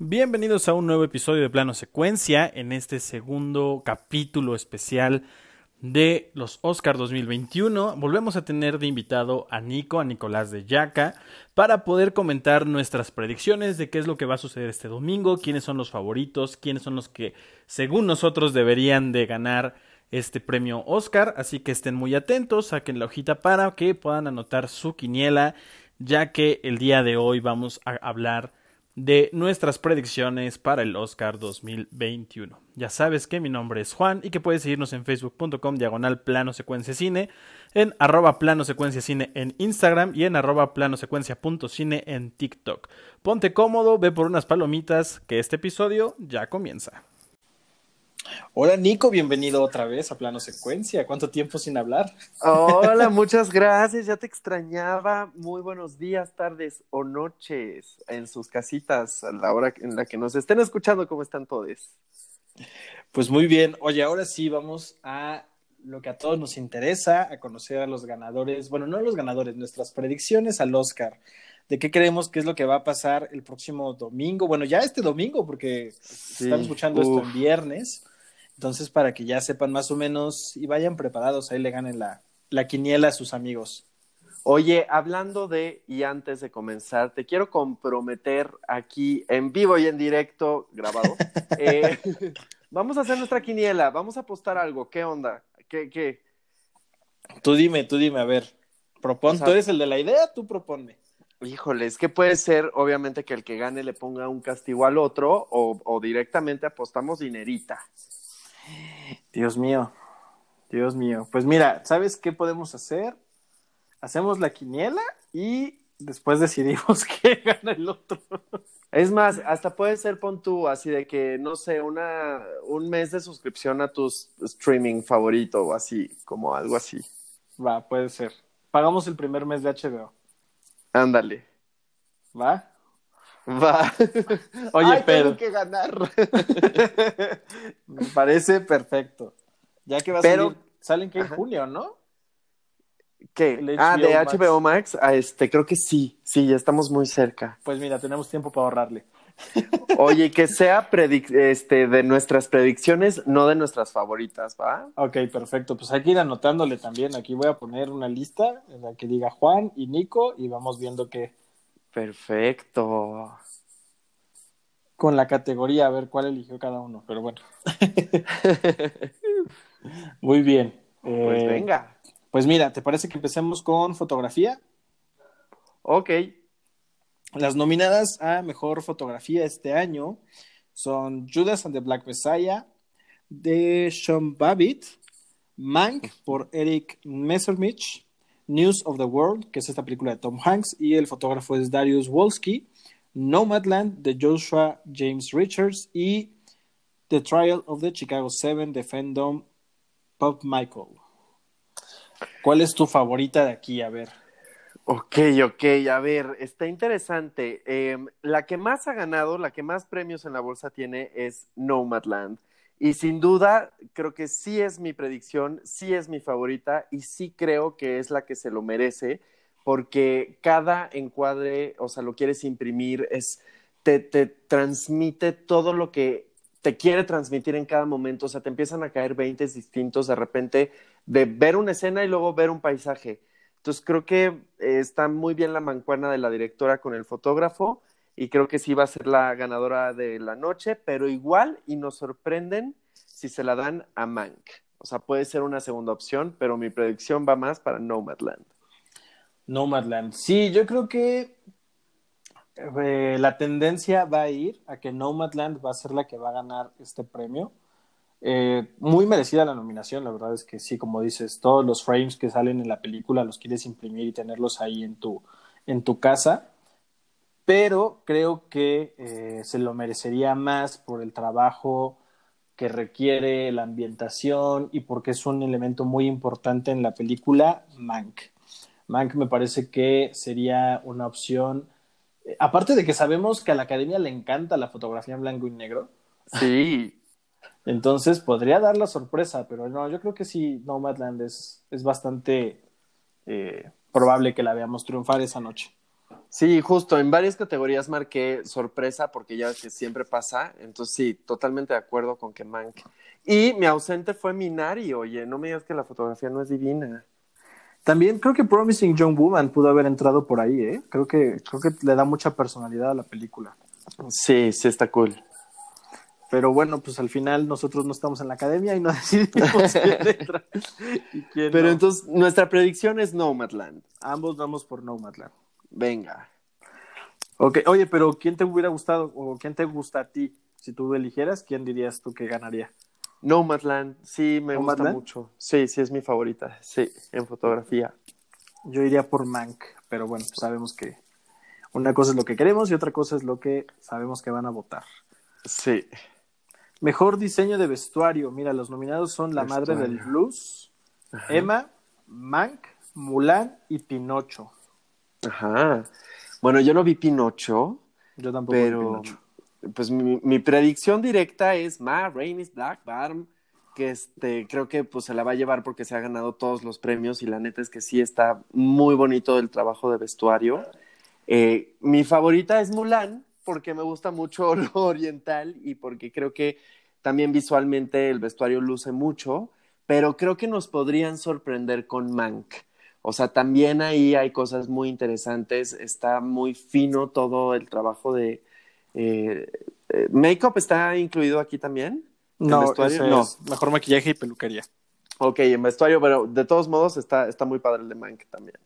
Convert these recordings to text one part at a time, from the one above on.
Bienvenidos a un nuevo episodio de Plano Secuencia en este segundo capítulo especial de los Oscar 2021. Volvemos a tener de invitado a Nico, a Nicolás de Yaca, para poder comentar nuestras predicciones de qué es lo que va a suceder este domingo, quiénes son los favoritos, quiénes son los que según nosotros deberían de ganar este premio Oscar, así que estén muy atentos, saquen la hojita para que puedan anotar su quiniela, ya que el día de hoy vamos a hablar de nuestras predicciones para el Oscar 2021. Ya sabes que mi nombre es Juan y que puedes seguirnos en facebook.com diagonal plano secuencia cine, en arroba plano secuencia cine en Instagram y en arroba plano secuencia punto cine en TikTok. Ponte cómodo, ve por unas palomitas, que este episodio ya comienza. Hola Nico, bienvenido otra vez a Plano Secuencia. ¿Cuánto tiempo sin hablar? Hola, muchas gracias. Ya te extrañaba. Muy buenos días, tardes o noches en sus casitas a la hora en la que nos estén escuchando. ¿Cómo están todos? Pues muy bien. Oye, ahora sí vamos a lo que a todos nos interesa, a conocer a los ganadores. Bueno, no a los ganadores, nuestras predicciones al Oscar de qué creemos que es lo que va a pasar el próximo domingo. Bueno, ya este domingo, porque están escuchando esto en viernes. Entonces, para que ya sepan más o menos y vayan preparados, ahí le ganen la, la quiniela a sus amigos. Oye, hablando de, y antes de comenzar, te quiero comprometer aquí en vivo y en directo, grabado. eh, vamos a hacer nuestra quiniela, vamos a apostar algo. ¿Qué onda? ¿Qué, qué? Tú dime, tú dime, a ver. Propon, o sea, tú eres el de la idea, tú proponme. Híjole, es que puede ser, obviamente, que el que gane le ponga un castigo al otro o, o directamente apostamos dinerita. Dios mío, Dios mío. Pues mira, ¿sabes qué podemos hacer? Hacemos la quiniela y después decidimos qué gana el otro. Es más, hasta puede ser pon tú, así de que, no sé, una, un mes de suscripción a tu streaming favorito o así, como algo así. Va, puede ser. Pagamos el primer mes de HBO. Ándale. ¿Va? Va. Oye, Ay, pero. Tengo que ganar. Me parece perfecto. Ya que va a Pero- salir. Salen que en junio, ¿no? ¿Qué? Ah, de HBO Max. HBO Max, ah, este, creo que sí, sí, ya estamos muy cerca. Pues mira, tenemos tiempo para ahorrarle. Oye, que sea este, de nuestras predicciones, no de nuestras favoritas, ¿va? Ok, perfecto. Pues hay que ir anotándole también. Aquí voy a poner una lista en la que diga Juan y Nico y vamos viendo qué. Perfecto. Con la categoría, a ver cuál eligió cada uno. Pero bueno. Muy bien. Pues Eh, venga. Pues mira, ¿te parece que empecemos con fotografía? Ok. Las nominadas a mejor fotografía este año son Judas and the Black Messiah de Sean Babbitt, Mank por Eric Messerschmidt, News of the World, que es esta película de Tom Hanks, y el fotógrafo es Darius Wolski, Nomadland de Joshua James Richards y The Trial of the Chicago Seven de Fandom Pop Michael. ¿Cuál es tu favorita de aquí? A ver. Ok, ok, a ver, está interesante. Eh, la que más ha ganado, la que más premios en la bolsa tiene es Nomadland. Y sin duda, creo que sí es mi predicción, sí es mi favorita y sí creo que es la que se lo merece, porque cada encuadre, o sea, lo quieres imprimir, es, te, te transmite todo lo que te quiere transmitir en cada momento, o sea, te empiezan a caer veintes distintos de repente de ver una escena y luego ver un paisaje. Entonces creo que eh, está muy bien la mancuerna de la directora con el fotógrafo y creo que sí va a ser la ganadora de la noche, pero igual y nos sorprenden si se la dan a Mank. O sea, puede ser una segunda opción, pero mi predicción va más para Nomadland. Nomadland. Sí, yo creo que eh, la tendencia va a ir a que Nomadland va a ser la que va a ganar este premio. Eh, muy merecida la nominación, la verdad es que sí, como dices, todos los frames que salen en la película los quieres imprimir y tenerlos ahí en tu, en tu casa, pero creo que eh, se lo merecería más por el trabajo que requiere la ambientación y porque es un elemento muy importante en la película Mank. Mank me parece que sería una opción, eh, aparte de que sabemos que a la academia le encanta la fotografía en blanco y negro, Sí, entonces podría dar la sorpresa, pero no, yo creo que sí, Nomadland es, es bastante eh, probable que la veamos triunfar esa noche. Sí, justo, en varias categorías marqué sorpresa porque ya que siempre pasa, entonces sí, totalmente de acuerdo con que Mank. Y mi ausente fue Minari, oye, no me digas que la fotografía no es divina. También creo que Promising Young Woman pudo haber entrado por ahí, ¿eh? Creo que, creo que le da mucha personalidad a la película. Sí, sí está cool. Pero bueno, pues al final nosotros no estamos en la academia y no decidimos quién entra y quién Pero no. entonces, nuestra predicción es Nomadland. Ambos vamos por Nomadland. Venga. Ok, oye, pero ¿quién te hubiera gustado o quién te gusta a ti? Si tú eligieras, ¿quién dirías tú que ganaría? Nomadland, sí, me gusta mucho. Sí, sí, es mi favorita. Sí, en fotografía. Yo iría por Mank, pero bueno, sabemos que una cosa es lo que queremos y otra cosa es lo que sabemos que van a votar. Sí. Mejor diseño de vestuario. Mira, los nominados son La Madre del. Blues, Emma, Mank, Mulan y Pinocho. Ajá. Bueno, yo no vi Pinocho, Yo tampoco vi pero Pinocho. pues mi, mi predicción directa es Ma Rainey's Black Bottom, que este creo que pues se la va a llevar porque se ha ganado todos los premios y la neta es que sí está muy bonito el trabajo de vestuario. Eh, mi favorita es Mulan porque me gusta mucho lo oriental y porque creo que también visualmente el vestuario luce mucho, pero creo que nos podrían sorprender con Mank. O sea, también ahí hay cosas muy interesantes, está muy fino todo el trabajo de... Eh, eh, ¿Make-up está incluido aquí también? ¿En No, vestuario? No. es mejor maquillaje y peluquería. Ok, en vestuario, pero de todos modos está, está muy padre el de Mank también.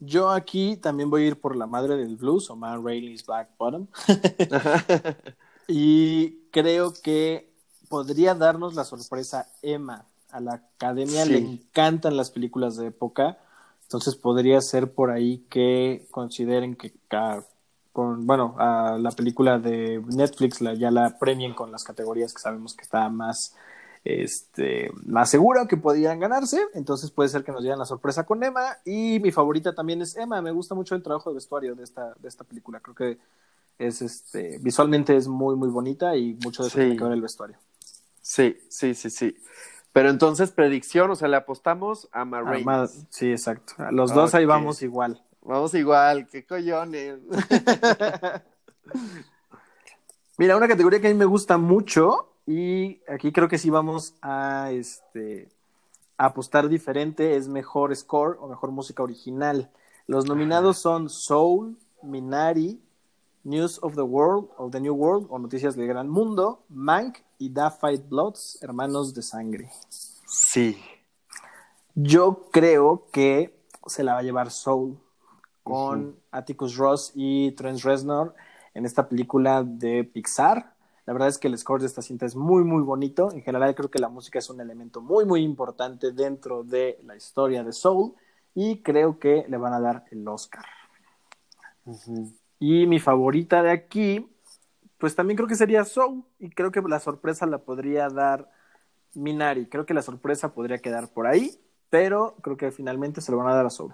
Yo aquí también voy a ir por La Madre del Blues o Man Rainey's Black Bottom. y creo que podría darnos la sorpresa Emma. A la academia Sí. le encantan las películas de época, entonces podría ser por ahí que consideren que con, bueno, a la película de Netflix la, ya la premien con las categorías que sabemos que está más este más seguro que podían ganarse, entonces puede ser que nos dieran la sorpresa con Emma y mi favorita también es Emma, me gusta mucho el trabajo de vestuario de esta de esta película, creo que es este visualmente es muy muy bonita y mucho de eso Sí. tiene que ver el vestuario. Sí, sí, sí, sí. Pero entonces, predicción, o sea, le apostamos a Ma Rainey's. Armada- sí, exacto. Los dos ahí vamos igual. Vamos igual, qué collones. Mira, una categoría que a mí me gusta mucho y aquí creo que sí vamos a este a apostar diferente es mejor score o mejor música original. Los nominados son Soul, Minari, News of the World o The New World o Noticias del Gran Mundo, Mank y Da Fight Bloods, Hermanos de Sangre. Sí. Yo creo que se la va a llevar Soul con. Atticus Ross y Trent Reznor en esta película de Pixar. La verdad es que el score de esta cinta es muy, muy bonito. En general creo que la música es un elemento muy, muy importante dentro de la historia de Soul y creo que le van a dar el Oscar. Y mi favorita de aquí, pues también creo que sería Soul y creo que la sorpresa la podría dar Minari. Creo que la sorpresa podría quedar por ahí, pero creo que finalmente se lo van a dar a Soul.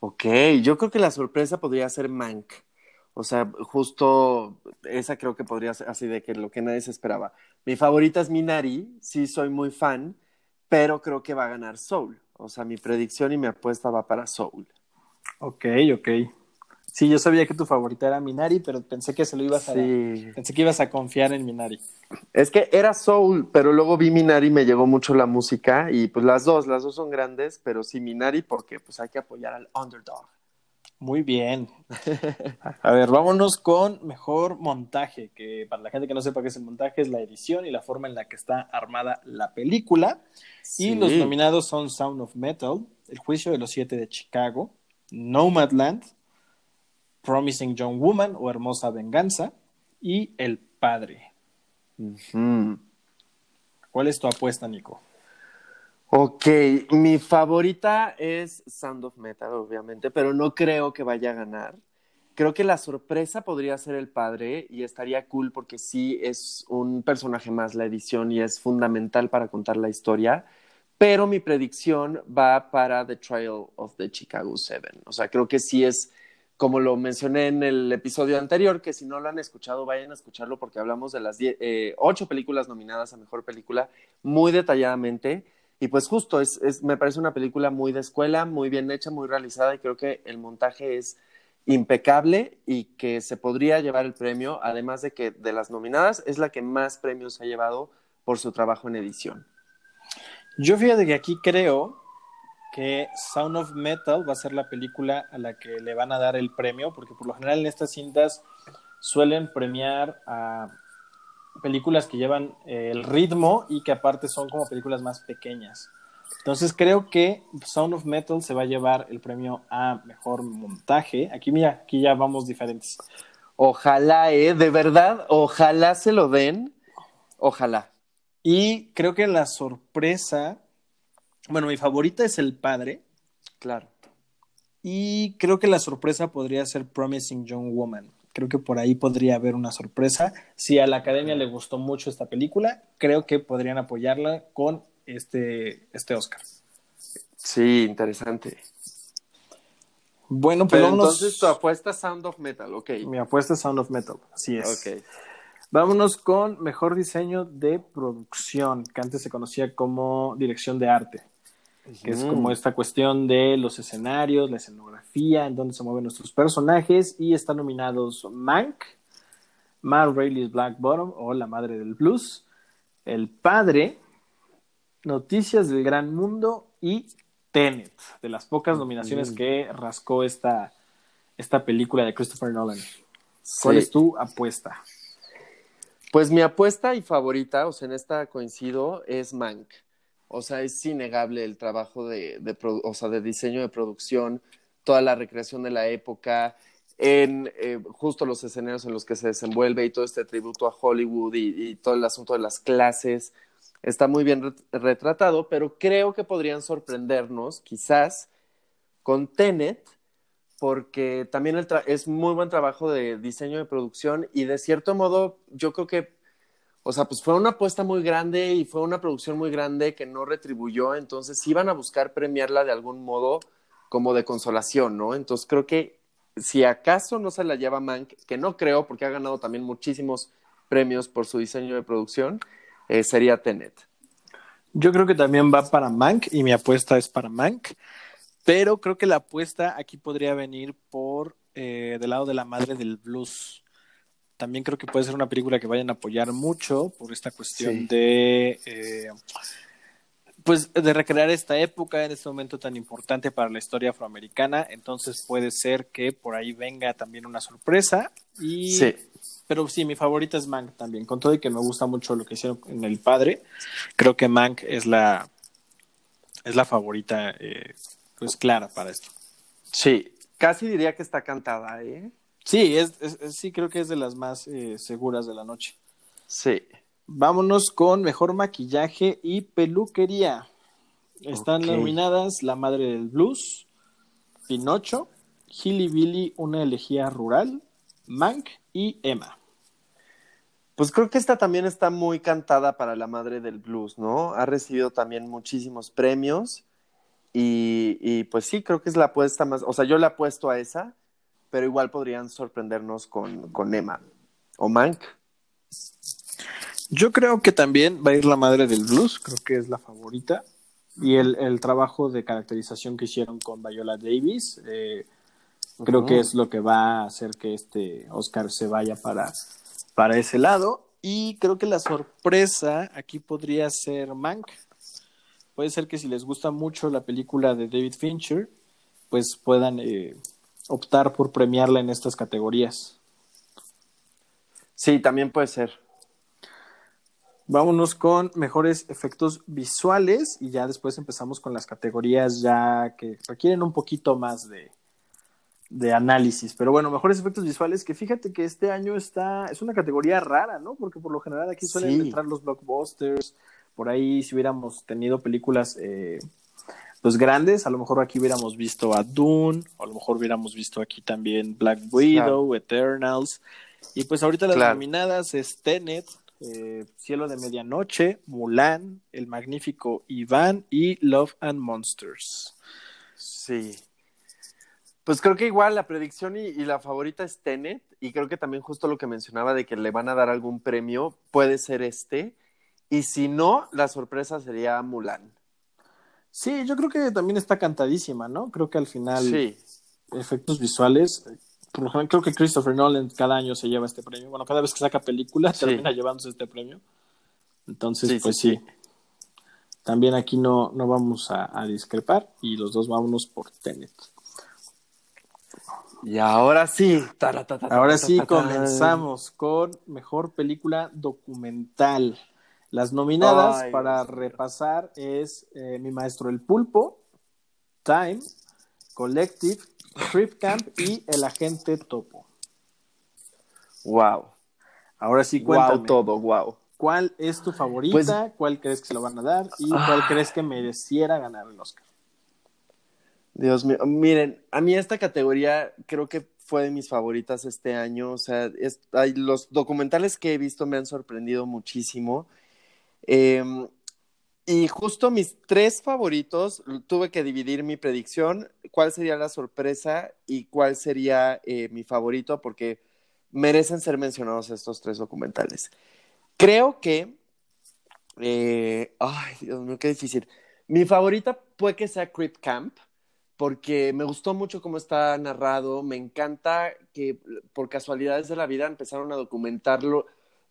Ok, yo creo que la sorpresa podría ser Mank. O sea, justo esa creo que podría ser así de que lo que nadie se esperaba. Mi favorita es Minari, sí soy muy fan, pero creo que va a ganar Soul. O sea, mi predicción y mi apuesta va para Soul. Ok, ok. Sí, yo sabía que tu favorita era Minari, pero pensé que se lo ibas a Sí. pensé que ibas a confiar en Minari. Es que era Soul, pero luego vi Minari y me llegó mucho la música y pues las dos, las dos son grandes, pero sí Minari porque pues hay que apoyar al underdog. Muy bien. A ver, vámonos con mejor montaje, que para la gente que no sepa qué es el montaje, es la edición y la forma en la que está armada la película. Sí. Y los nominados son Sound of Metal, El Juicio de los Siete de Chicago, Nomadland, Promising Young Woman o Hermosa Venganza y El Padre. ¿Cuál es tu apuesta, Nico? Ok, mi favorita es Sound of Metal, obviamente, pero no creo que vaya a ganar. Creo que la sorpresa podría ser el padre y estaría cool porque sí es un personaje más la edición y es fundamental para contar la historia. Pero mi predicción va para The Trial of the Chicago Seven. O sea, creo que sí es, como lo mencioné en el episodio anterior, que si no lo han escuchado, vayan a escucharlo porque hablamos de las die- eh, ocho películas nominadas a Mejor Película muy detalladamente. Y pues justo, es, es, me parece una película muy de escuela, muy bien hecha, muy realizada y creo que el montaje es impecable y que se podría llevar el premio, además de que de las nominadas es la que más premios ha llevado por su trabajo en edición. Yo fíjate que aquí creo que Sound of Metal va a ser la película a la que le van a dar el premio, porque por lo general en estas cintas suelen premiar a películas que llevan eh, el ritmo y que aparte son como películas más pequeñas. Entonces creo que Sound of Metal se va a llevar el premio a mejor montaje. Aquí mira, aquí ya vamos diferentes. Ojalá, eh, de verdad, ojalá se lo den. Ojalá. Y creo que la sorpresa, bueno, mi favorita es El Padre. Claro. Y creo que la sorpresa podría ser Promising Young Woman. Creo que por ahí podría haber una sorpresa. Si a la academia le gustó mucho esta película, creo que podrían apoyarla con este, este Oscar. Sí, interesante. Bueno, pues Pero vámonos. entonces tu apuesta es Sound of Metal, ok. Mi apuesta es Sound of Metal, así es. Ok. Vámonos con mejor diseño de producción, que antes se conocía como dirección de arte, que es Mm. como esta cuestión de los escenarios, la escenografía, en donde se mueven nuestros personajes, y están nominados Mank, Matt Rayleigh's Black Bottom o La Madre del Blues, El Padre, Noticias del Gran Mundo y Tenet, de las pocas nominaciones Mm. que rascó esta, esta película de Christopher Nolan. ¿Cuál es tu apuesta? Pues mi apuesta y favorita, o sea, en esta coincido, es Mank. O sea, es innegable el trabajo de, de, o sea, de diseño de producción, toda la recreación de la época, en eh, justo los escenarios en los que se desenvuelve y todo este tributo a Hollywood y, todo el asunto de las clases. Está muy bien ret- retratado, pero creo que podrían sorprendernos, quizás, con Tenet, porque también es muy buen trabajo de diseño de producción y de cierto modo yo creo que, o sea, pues fue una apuesta muy grande y fue una producción muy grande que no retribuyó, entonces iban a buscar premiarla de algún modo como de consolación, ¿no? Entonces creo que si acaso no se la lleva Mank, que no creo porque ha ganado también muchísimos premios por su diseño de producción, eh, sería Tenet. Yo creo que también va para Mank y mi apuesta es para Mank, pero creo que la apuesta aquí podría venir por eh, del lado de la madre del blues. También creo que puede ser una película que vayan a apoyar mucho por esta cuestión Sí. de eh, pues de recrear esta época en este momento tan importante para la historia afroamericana. Entonces puede ser que por ahí venga también una sorpresa y Sí. pero sí, mi favorita es Mank también. Con todo y que me gusta mucho lo que hicieron en El Padre, creo que Mank es la es la favorita, eh, pues clara para esto. Sí, casi diría que está cantada, ¿eh? Sí, es, sí creo que es de las más eh, seguras de la noche. Sí. Vámonos con mejor maquillaje y peluquería. Están nominadas La Madre del Blues, Pinocho, Hilly Billy, Una elegía rural, Mank y Emma. Pues creo que esta también está muy cantada para la madre del blues, ¿no? Ha recibido también muchísimos premios y, y pues sí, creo que es la apuesta más, o sea, yo le apuesto a esa, pero igual podrían sorprendernos con, con Emma o Mank. Yo creo que también va a ir la madre del blues, creo que es la favorita. Y el, el trabajo de caracterización que hicieron con Viola Davis, eh, creo que es lo que va a hacer que este Oscar se vaya para, para ese lado. Y creo que la sorpresa aquí podría ser Mank. Puede ser que si les gusta mucho la película de David Fincher, pues puedan eh, optar por premiarla en estas categorías. Sí, también puede ser. Vámonos con mejores efectos visuales y ya después empezamos con las categorías ya que requieren un poquito más de, de análisis. Pero bueno, mejores efectos visuales que fíjate que este año está, es una categoría rara, ¿no? Porque por lo general aquí suelen Sí. entrar los blockbusters, por ahí si hubiéramos tenido películas eh, pues grandes, a lo mejor aquí hubiéramos visto a Dune, o a lo mejor hubiéramos visto aquí también Black Widow, Eternals, y pues ahorita las Claro. nominadas es Tenet, eh, Cielo de Medianoche, Mulan, El Magnífico Iván y Love and Monsters. Sí. Pues creo que igual la predicción y, y la favorita es Tenet, y creo que también justo lo que mencionaba de que le van a dar algún premio puede ser este, y si no, la sorpresa sería Mulan. Sí, yo creo que también está cantadísima, ¿no? Creo que al final Sí, efectos visuales, por ejemplo, creo que Christopher Nolan cada año se lleva este premio. Bueno, cada vez que saca película Sí. termina llevándose este premio. Entonces, Sí, pues sí. También aquí no, no vamos a, a discrepar y los dos vámonos por Tenet. Y ahora sí. Ahora sí, comenzamos con mejor película documental. Las nominadas Ay, para Dios repasar es eh, Mi Maestro el Pulpo, Time, Collective, Trip Camp y El Agente Topo. Wow. Ahora sí, cuéntame. Wow, todo, wow. ¿Cuál es tu favorita? Pues- ¿Cuál crees que se lo van a dar? ¿Y cuál Ah. crees que mereciera ganar el Oscar? Dios mío, miren, a mí esta categoría creo que fue de mis favoritas este año. O sea, es- hay- los documentales que he visto me han sorprendido muchísimo. Eh, y justo mis tres favoritos, tuve que dividir mi predicción, cuál sería la sorpresa y cuál sería eh, mi favorito, porque merecen ser mencionados estos tres documentales. Creo que, eh, ay, Dios mío, qué difícil. Mi favorita puede que sea Crip Camp, porque me gustó mucho cómo está narrado, me encanta que por casualidades de la vida empezaron a documentarlo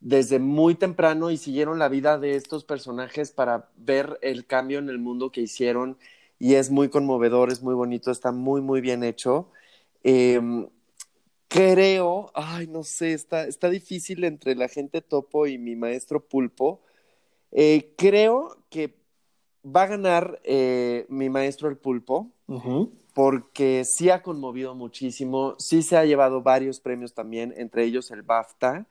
desde muy temprano y siguieron la vida de estos personajes para ver el cambio en el mundo que hicieron y es muy conmovedor, es muy bonito, está muy, muy bien hecho. Eh, creo, ay, no sé, está, está difícil entre la gente topo y mi maestro pulpo. Eh, creo que va a ganar eh, mi maestro el pulpo porque sí ha conmovido muchísimo, sí se ha llevado varios premios también, entre ellos el BAFTA,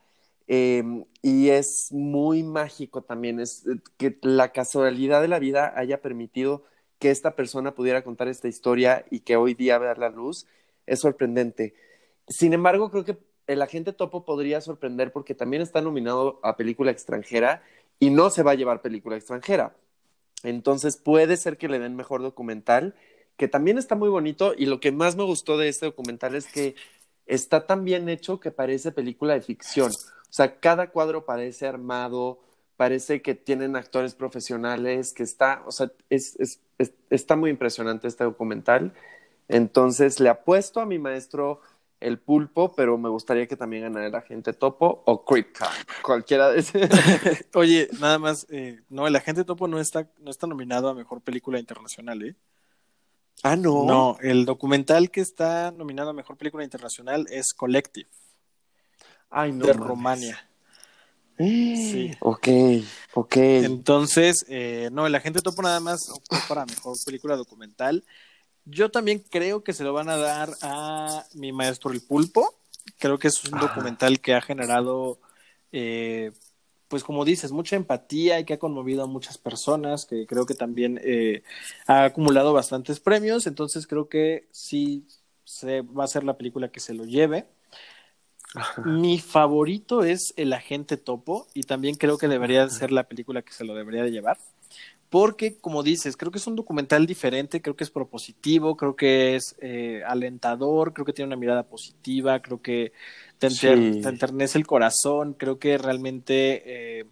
eh, y es muy mágico también, es eh, que la casualidad de la vida haya permitido que esta persona pudiera contar esta historia y que hoy día vea la luz, es sorprendente. Sin embargo, creo que el agente topo podría sorprender porque también está nominado a película extranjera y no se va a llevar película extranjera. Entonces puede ser que le den mejor documental, que también está muy bonito y lo que más me gustó de este documental es que está tan bien hecho que parece película de ficción. O sea, cada cuadro parece armado, parece que tienen actores profesionales, que está, o sea, es, es, es- está muy impresionante este documental. Entonces le apuesto a mi maestro el pulpo, pero me gustaría que también ganara el agente topo o Creep cualquiera de esos. Oye, nada más, eh, no, El Agente Topo no está, no está nominado a Mejor Película Internacional, ¿eh? ah, no. No, el documental que está nominado a Mejor Película Internacional es Collective, Ay, no. de mames. Rumania. Sí. Ok, ok. Entonces, eh, no, el agente topo nada más para mejor película documental. Yo también creo que se lo van a dar a mi maestro el pulpo. Creo que es un Ajá. documental que ha generado, eh, pues como dices, mucha empatía y que ha conmovido a muchas personas, que creo que también eh, ha acumulado bastantes premios. Entonces creo que sí se va a ser la película que se lo lleve. Mi favorito es El Agente Topo y también creo que debería de ser la película que se lo debería de llevar. Porque, como dices, creo que es un documental diferente, creo que es propositivo, creo que es eh, alentador, creo que tiene una mirada positiva, creo que te, enter- Sí. te enternece el corazón, creo que realmente eh,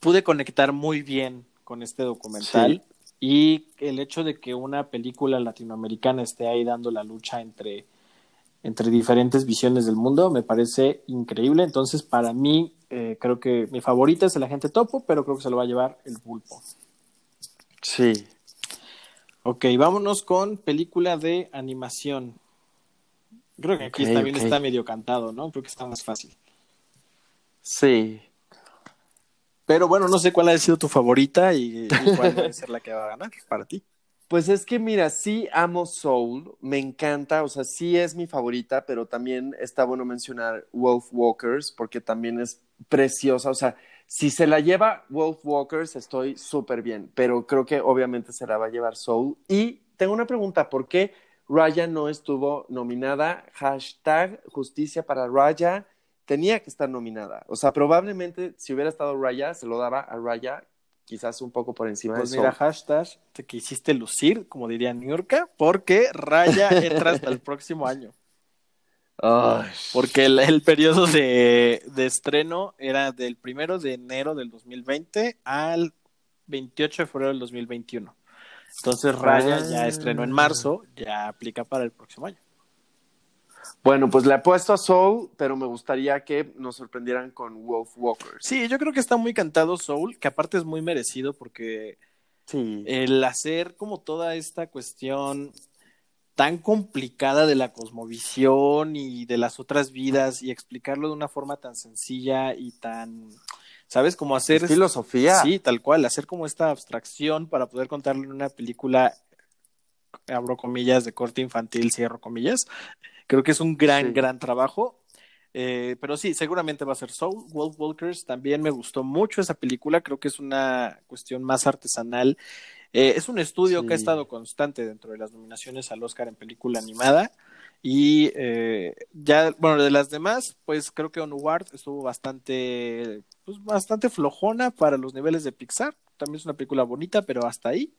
pude conectar muy bien con este documental. Y el hecho de que una película latinoamericana esté ahí dando la lucha entre entre diferentes visiones del mundo, me parece increíble. Entonces, para mí, eh, creo que mi favorita es el agente topo, pero creo que se lo va a llevar el pulpo. Sí. Ok, vámonos con película de animación. Creo que aquí también está medio cantado, ¿no? Creo que está más fácil. Sí. Pero bueno, no sé cuál ha sido tu favorita y, y cuál debe ser la que va a ganar para ti. Pues es que mira, sí amo Soul, me encanta, o sea, sí es mi favorita, pero también está bueno mencionar Wolf Walkers porque también es preciosa, o sea, si se la lleva Wolf Walkers estoy súper bien, pero creo que obviamente se la va a llevar Soul. Y tengo una pregunta, ¿por qué Raya no estuvo nominada? Hashtag justicia para Raya, tenía que estar nominada, o sea, probablemente si hubiera estado Raya, se lo daba a Raya quizás un poco por encima Pues de mira, Soul. hashtag te quisiste lucir, como diría Niurka, porque Raya entra hasta el próximo año. Ay. Porque el, el periodo de, de estreno era del primero de enero del 2020 al 28 de febrero del 2021. Entonces Raya Ah. ya estrenó en marzo, ya aplica para el próximo año. Bueno, pues le apuesto a Soul, pero me gustaría que nos sorprendieran con Wolf Walkers. Sí, yo creo que está muy cantado Soul, que aparte es muy merecido porque Sí. el hacer como toda esta cuestión tan complicada de la cosmovisión y de las otras vidas y explicarlo de una forma tan sencilla y tan, ¿sabes? Como hacer... Es filosofía. Sí, tal cual, hacer como esta abstracción para poder contarlo en una película, abro comillas, de corte infantil, cierro comillas. Creo que es un gran, Sí. gran trabajo. Eh, pero sí, seguramente va a ser Soul. Wolf Walkers también me gustó mucho esa película. Creo que es una cuestión más artesanal. Eh, es un estudio que ha estado constante dentro de las nominaciones al Oscar en película animada. Y eh, ya, bueno, de las demás, pues creo que Onward estuvo bastante, pues bastante flojona para los niveles de Pixar. También es una película bonita, pero hasta ahí.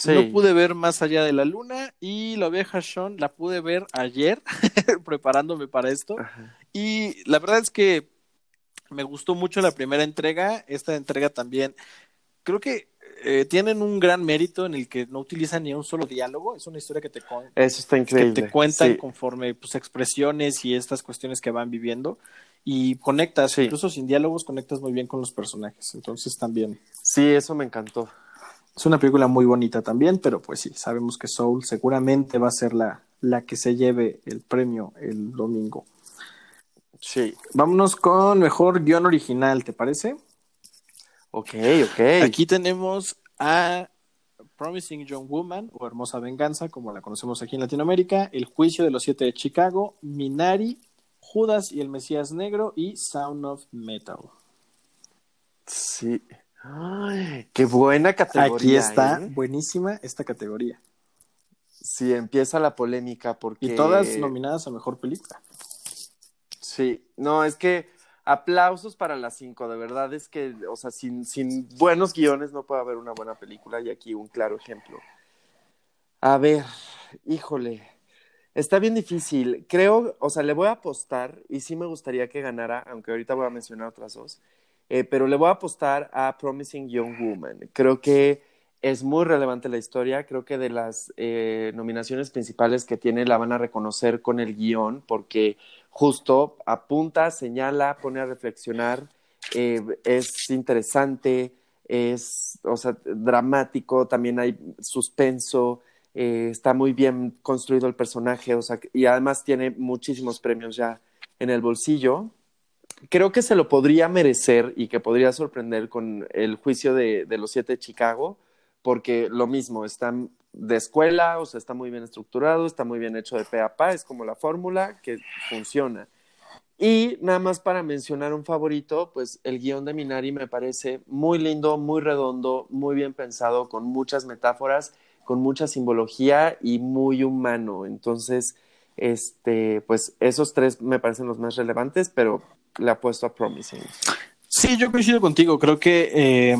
Sí. No pude ver más allá de la luna y la oveja Sean la pude ver ayer preparándome para esto. Ajá. Y la verdad es que me gustó mucho la primera entrega. Esta entrega también creo que eh, tienen un gran mérito en el que no utilizan ni un solo diálogo. Es una historia que te, con- Eso está que increíble. te cuentan Sí. conforme pues, expresiones y estas cuestiones que van viviendo. Y conectas, Sí. incluso sin diálogos, conectas muy bien con los personajes. Entonces también. Sí, eso me encantó. Es una película muy bonita también, pero pues sí, sabemos que Soul seguramente va a ser la, la que se lleve el premio el domingo. Sí. Vámonos con mejor guion original, ¿te parece? Ok, ok. Aquí tenemos a Promising Young Woman o Hermosa Venganza, como la conocemos aquí en Latinoamérica, El Juicio de los Siete de Chicago, Minari, Judas y el Mesías Negro y Sound of Metal. Sí. Ay, qué buena categoría. Aquí está, ¿eh? buenísima esta categoría. Sí, empieza la polémica porque. Y todas nominadas a mejor película. Sí, no, es que aplausos para las cinco, de verdad es que, o sea, sin, sin buenos guiones no puede haber una buena película y aquí un claro ejemplo. A ver, híjole, está bien difícil. Creo, o sea, le voy a apostar y sí me gustaría que ganara, aunque ahorita voy a mencionar otras dos, eh, pero le voy a apostar a Promising Young Woman. Creo que es muy relevante la historia, creo que de las eh, nominaciones principales que tiene la van a reconocer con el guion porque justo apunta, señala, pone a reflexionar, eh, es interesante, es, o sea, dramático, también hay suspenso, eh, está muy bien construido el personaje, o sea, y además tiene muchísimos premios ya en el bolsillo. Creo que se lo podría merecer y que podría sorprender con el juicio de, de los siete de Chicago, porque lo mismo, está de escuela, o sea, está muy bien estructurado, está muy bien hecho de pe a pa, es como la fórmula que funciona. Y nada más para mencionar un favorito, pues el guion de Minari me parece muy lindo, muy redondo, muy bien pensado, con muchas metáforas, con mucha simbología y muy humano. Entonces, este, pues esos tres me parecen los más relevantes, pero le apuesto a Promising. Sí, yo coincido contigo. Creo que eh,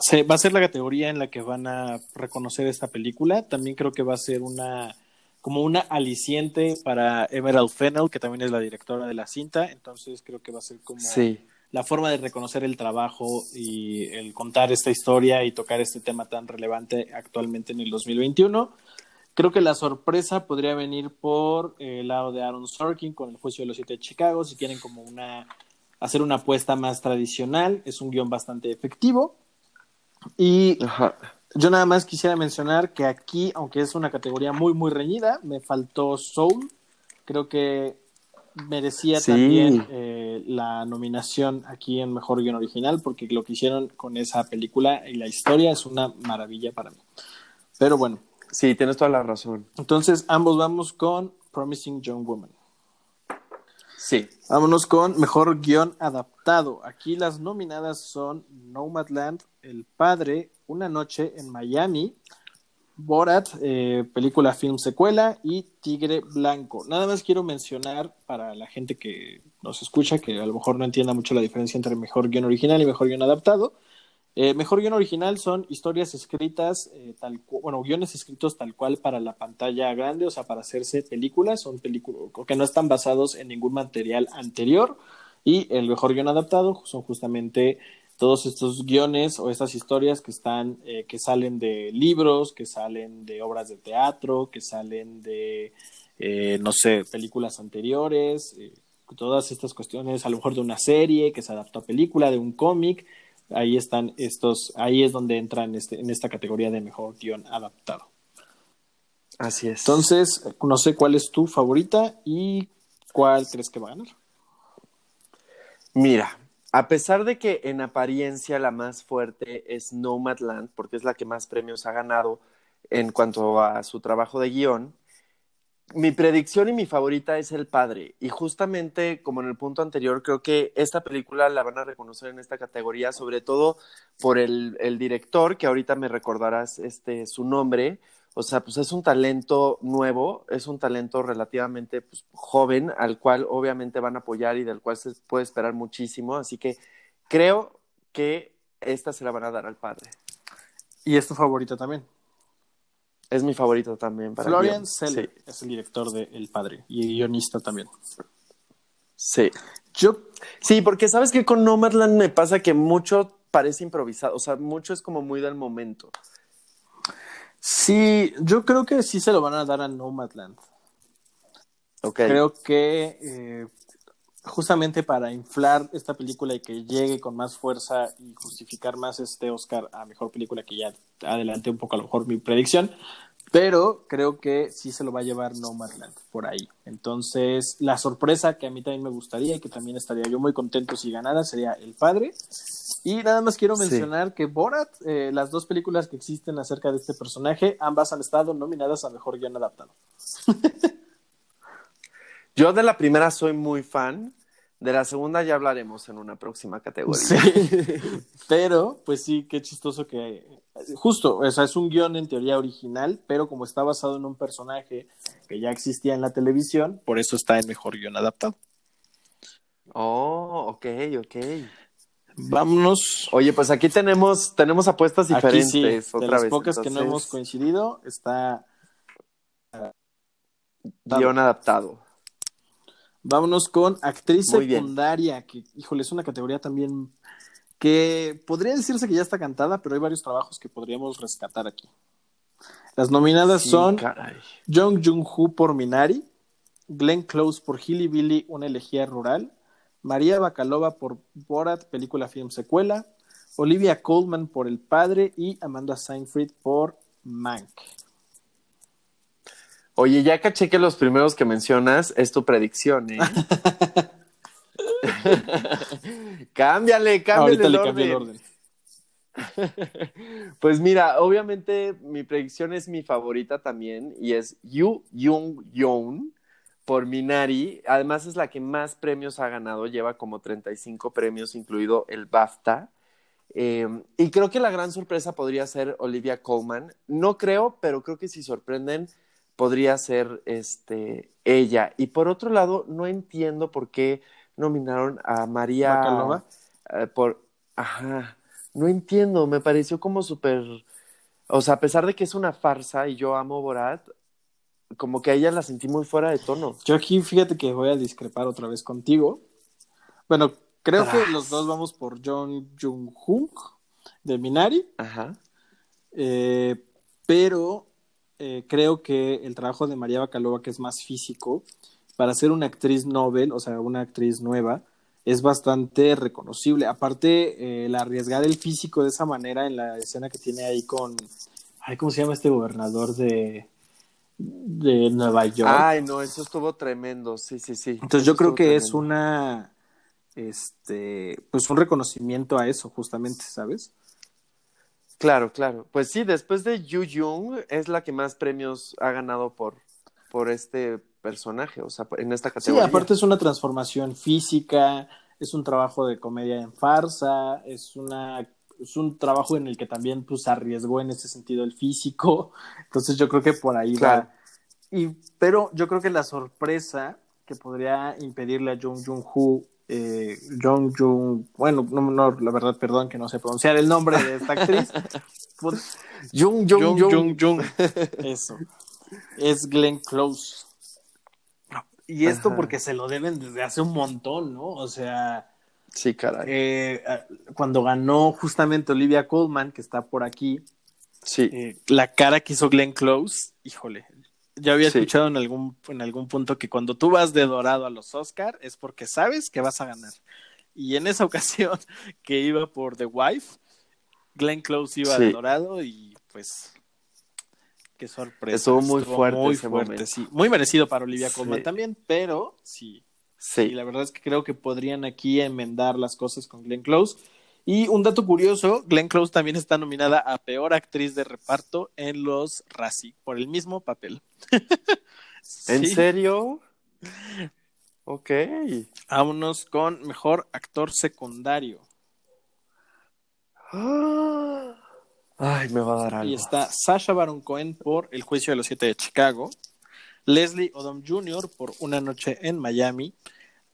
se, va a ser la categoría en la que van a reconocer esta película. También creo que va a ser una como una aliciente para Emerald Fennell, que también es la directora de la cinta. Entonces creo que va a ser como Sí, la forma de reconocer el trabajo y el contar esta historia y tocar este tema tan relevante actualmente en el 2021. Creo que la sorpresa podría venir por eh, el lado de Aaron Sorkin con el juicio de los siete de Chicago, si quieren como una hacer una apuesta más tradicional, es un guion bastante efectivo. Y ajá. yo nada más quisiera mencionar que aquí, aunque es una categoría muy, muy reñida, me faltó Soul. Creo que merecía Sí. también eh, la nominación aquí en Mejor Guión Original, porque lo que hicieron con esa película y la historia es una maravilla para mí. Pero bueno, Sí, tienes toda la razón. entonces ambos vamos con Promising Young Woman. Sí. Vámonos con mejor guion adaptado. Aquí las nominadas son Nomadland, El Padre, Una Noche en Miami, Borat, eh, película film secuela y Tigre Blanco. Nada más quiero mencionar para la gente que nos escucha, que a lo mejor no entienda mucho la diferencia entre mejor guion original y mejor guion adaptado. Eh, mejor guion original son historias escritas, eh, bueno, guiones escritos tal cual para la pantalla grande, o sea, para hacerse películas, son películas que no están basados en ningún material anterior. Y el mejor guion adaptado son justamente todos estos guiones o estas historias que están, eh, que salen de libros, que salen de obras de teatro, que salen de eh, no sé, películas anteriores, todas estas cuestiones, a lo mejor de una serie que se adaptó a película, de un cómic, ahí están estos, ahí es donde entran este, en esta categoría de mejor guion adaptado. Así es. Entonces, no sé cuál es tu favorita y cuál crees que va a ganar. Mira, a pesar de que en apariencia la más fuerte es Nomadland, porque es la que más premios ha ganado en cuanto a su trabajo de guion, mi predicción y mi favorita es El Padre. Y justamente como en el punto anterior, creo que esta película la van a reconocer en esta categoría, sobre todo por el, director, que ahorita me recordarás este, su nombre, o sea, pues es un talento nuevo, es un talento relativamente pues, joven, al cual obviamente van a apoyar y del cual se puede esperar muchísimo. Así que creo que esta se la van a dar al padre. ¿Y es tu favorita también? Es mi favorita también. Para Florian Seller sí. es el director de El Padre y guionista también. Sí. Yo... Sí, porque sabes que con Nomadland me pasa que mucho parece improvisado, o sea, mucho es como muy del momento. Sí, yo creo que sí se lo van a dar a Nomadland. Okay. Creo que eh, justamente para inflar esta película y que llegue con más fuerza y justificar más este Oscar a mejor película, que ya adelanté un poco a lo mejor mi predicción, pero creo que sí se lo va a llevar Nomadland por ahí. Entonces, la sorpresa que a mí también me gustaría y que también estaría yo muy contento si ganara sería El Padre. Y nada más quiero mencionar sí. que Borat, eh, las dos películas que existen acerca de este personaje, ambas han estado nominadas a Mejor Guión Adaptado. Yo de la primera soy muy fan, de la segunda ya hablaremos en una próxima categoría. Sí. pero, pues sí, qué chistoso que... Justo, o sea, es un guion en teoría original, pero como está basado en un personaje que ya existía en la televisión, por eso está en Mejor Guión Adaptado. Oh, ok, ok. Vámonos. Oye, pues aquí tenemos, tenemos apuestas diferentes. Aquí sí, de otra las vez. pocas Entonces, que no hemos coincidido, está. Guión adaptado. Vámonos con actriz Muy bien. secundaria, que, híjole, es una categoría también que podría decirse que ya está cantada, pero hay varios trabajos que podríamos rescatar aquí. Las nominadas Sí, son caray. Jung Jung-Hoo por Minari, Glenn Close por Hilly Billy, una elegía rural, María Bacalova por Borat, película film secuela, Olivia Colman por El Padre y Amanda Seyfried por Mank. Oye, ya caché que los primeros que mencionas es tu predicción, ¿eh? cámbiale, cámbiale Ahorita el le el orden. Pues mira, obviamente mi predicción es mi favorita también y es Yu Jung Yoon por Minari. Además es la que más premios ha ganado, lleva como 35 premios, incluido el BAFTA. Eh, y creo que la gran sorpresa podría ser Olivia Colman. No creo, pero creo que si sorprenden podría ser este ella. Y por otro lado, no entiendo por qué nominaron a María eh, por ajá, no entiendo, me pareció como súper o sea, a pesar de que es una farsa y yo amo Borat, como que a ella la sentí muy fuera de tono. Yo aquí fíjate que voy a discrepar otra vez contigo. Bueno, creo que los dos vamos por John Jung-Hook de Minari, Ajá. eh, pero eh, creo que el trabajo de María Bacalova, que es más físico, para ser una actriz novel, o sea, una actriz nueva, es bastante reconocible. Aparte, eh, el arriesgar el físico de esa manera en la escena que tiene ahí con, ay, ¿cómo se llama este gobernador de, de Nueva York? Ay, no, eso estuvo tremendo, sí, sí, sí. Entonces Eso yo creo que es una, este, pues un reconocimiento a eso, justamente, ¿sabes? Claro, claro. Pues sí, después de Yu Jung es la que más premios ha ganado por, por este personaje, o sea, en esta Sí, categoría. aparte es una transformación física, es un trabajo de comedia en farsa, es una es un trabajo en el que también pues arriesgó en ese sentido el físico. Entonces yo creo que por ahí Claro. va. Y, pero yo creo que la sorpresa que podría impedirle a Jung Jung Hoo, eh, Jung Jung, bueno, no, no, la verdad, perdón que no sé pronunciar el nombre de esta actriz. Jung Jung Jung. Jung. Eso. Es Glenn Close. Y esto Ajá. porque se lo deben desde hace un montón, ¿no? O sea, Sí, caray. eh, cuando ganó justamente Olivia Colman, que está por aquí, Sí. eh, la cara que hizo Glenn Close, híjole, yo había Sí. escuchado en algún, en algún punto que cuando tú vas de dorado a los Oscar es porque sabes que vas a ganar. Y en esa ocasión que iba por The Wife, Glenn Close iba Sí. de dorado y pues qué sorpresa. Estuvo muy fuerte Muy ese fuerte, momento. sí. Muy merecido para Olivia Sí. Colman también, pero sí. Sí. Y la verdad es que creo que podrían aquí enmendar las cosas con Glenn Close. Y un dato curioso, Glenn Close también está nominada a Peor Actriz de Reparto en los Razzie, por el mismo papel. ¿En serio? Ok. Vámonos con Mejor Actor Secundario. Ay, me va a dar algo. Y está Sasha Baron Cohen por El Juicio de los Siete de Chicago, Leslie Odom Jr. por Una Noche en Miami,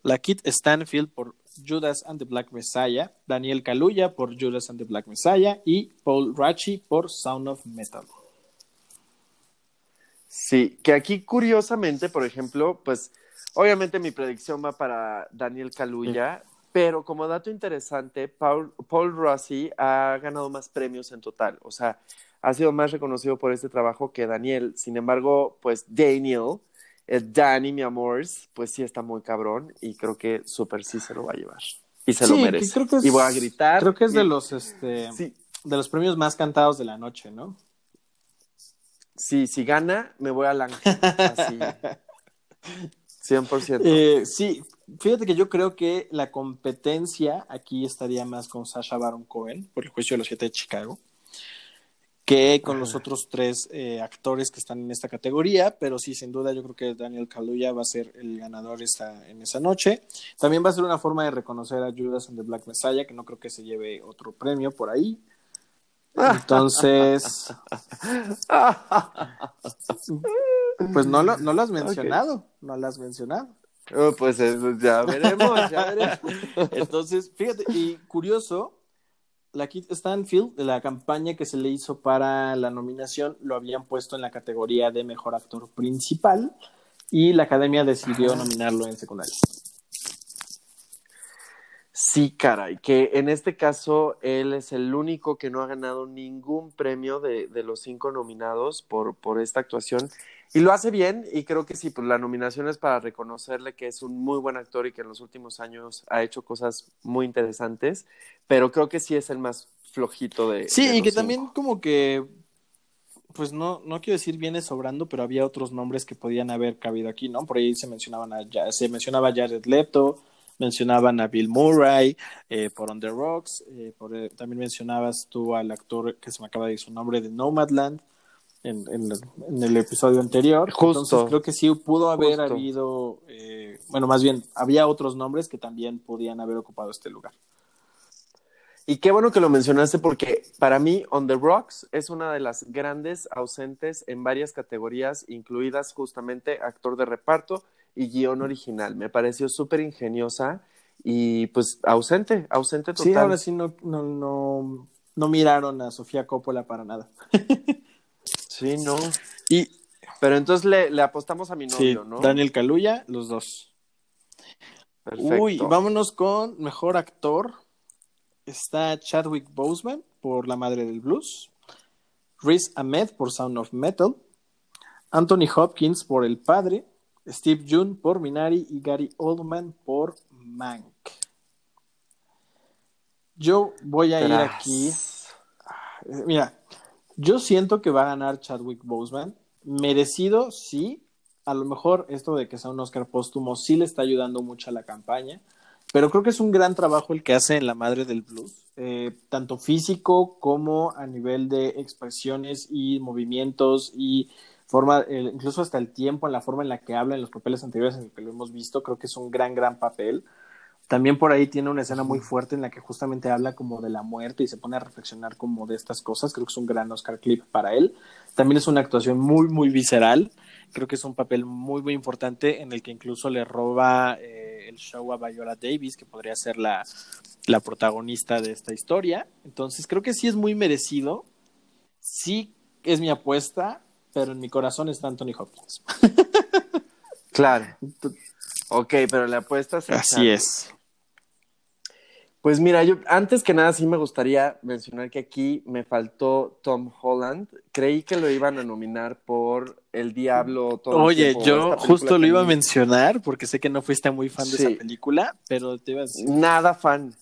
Lakeith Stanfield por Judas and the Black Messiah, Daniel Kaluuya por Judas and the Black Messiah y Paul Rachi por Sound of Metal. Sí, que aquí curiosamente, por ejemplo, pues obviamente mi predicción va para Daniel Kaluuya, pero como dato interesante, Paul, Paul Rossi ha ganado más premios en total, o sea, ha sido más reconocido por este trabajo que Daniel. Sin embargo, pues Daniel, Danny, mi amor, pues sí está muy cabrón y creo que súper sí se lo va a llevar. Y se lo merece. que creo que es- y voy a gritar. Creo que es de los este Sí, de los premios más cantados de la noche, ¿no? sí, si gana, me voy al ángel. Así. 100%. Eh, sí, fíjate que yo creo que la competencia aquí estaría más con Sasha Baron Cohen por el juicio de los siete de Chicago que con los otros tres eh, actores que están en esta categoría, pero sí, sin duda yo creo que Daniel Kaluuya va a ser el ganador esta, en esa noche. También va a ser una forma de reconocer a Judas and the Black Messiah, que no creo que se lleve otro premio por ahí. Entonces, pues no lo, no lo has mencionado, no lo has mencionado. Oh, pues eso ya veremos, ya veremos. Entonces, fíjate, y curioso, la Kit Stanfield, de la campaña que se le hizo para la nominación, lo habían puesto en la categoría de mejor actor principal y la academia decidió nominarlo en secundaria. Sí, caray, que en este caso él es el único que no ha ganado ningún premio de, de los cinco nominados por, por esta actuación. Y lo hace bien, y creo que sí, pues la nominación es para reconocerle que es un muy buen actor y que en los últimos años ha hecho cosas muy interesantes, pero creo que sí es el más flojito de. Sí, de y que cinco. también como que, pues no, no quiero decir viene sobrando, pero había otros nombres que podían haber cabido aquí, ¿no? Por ahí se mencionaban a, se mencionaba a Jared Leto, mencionaban a Bill Murray eh, por On the Rocks, eh, por, eh, también mencionabas tú al actor que se me acaba de decir su nombre de Nomadland en, en, en el episodio anterior. Justo. Entonces creo que sí pudo haber Justo. habido, eh, bueno, más bien, había otros nombres que también podían haber ocupado este lugar. Y qué bueno que lo mencionaste porque para mí On the Rocks es una de las grandes ausentes en varias categorías, incluidas justamente actor de reparto y guion original. Me pareció súper ingeniosa y pues ausente, ausente total. Sí, ahora sí no, no, no, no miraron a Sofía Coppola para nada. Sí, no. Y Pero entonces le, le apostamos a mi sí, novio, ¿no? Daniel Kaluuya, los dos. Perfecto. Uy, vámonos con mejor actor. Está Chadwick Boseman por La Madre del Blues, Riz Ahmed por Sound of Metal, Anthony Hopkins por El Padre, Steve June por Minari y Gary Oldman por Mank. Yo voy a ir aquí. Eh, Mira, yo siento que va a ganar Chadwick Boseman. Merecido, sí. A lo mejor esto de que sea un Oscar póstumo sí le está ayudando mucho a la campaña. Pero creo que es un gran trabajo el que hace en La Madre del Blues. eh, tanto físico como a nivel de expresiones y movimientos y forma, eh, incluso hasta el tiempo, en la forma en la que habla en los papeles anteriores en el que lo hemos visto, creo que es un gran, gran papel. También por ahí tiene una escena muy fuerte en la que justamente habla como de la muerte y se pone a reflexionar como de estas cosas. Creo que es un gran Oscar clip para él. También es una actuación muy, muy visceral. Creo que es un papel muy, muy importante en el que incluso le roba eh, el show a Viola Davis, que podría ser la, la protagonista de esta historia. Entonces creo que sí es muy merecido. Sí es mi apuesta, pero en mi corazón está Anthony Hopkins. Claro. Ok, pero le apuestas a Así es. Pues mira, yo antes que nada sí me gustaría mencionar que aquí me faltó Tom Holland. Creí que lo iban a nominar por El Diablo. Todo Oye, yo justo lo iba a mencionar porque sé que no fuiste muy fan de esa película, pero te iba a decir. Nada fan.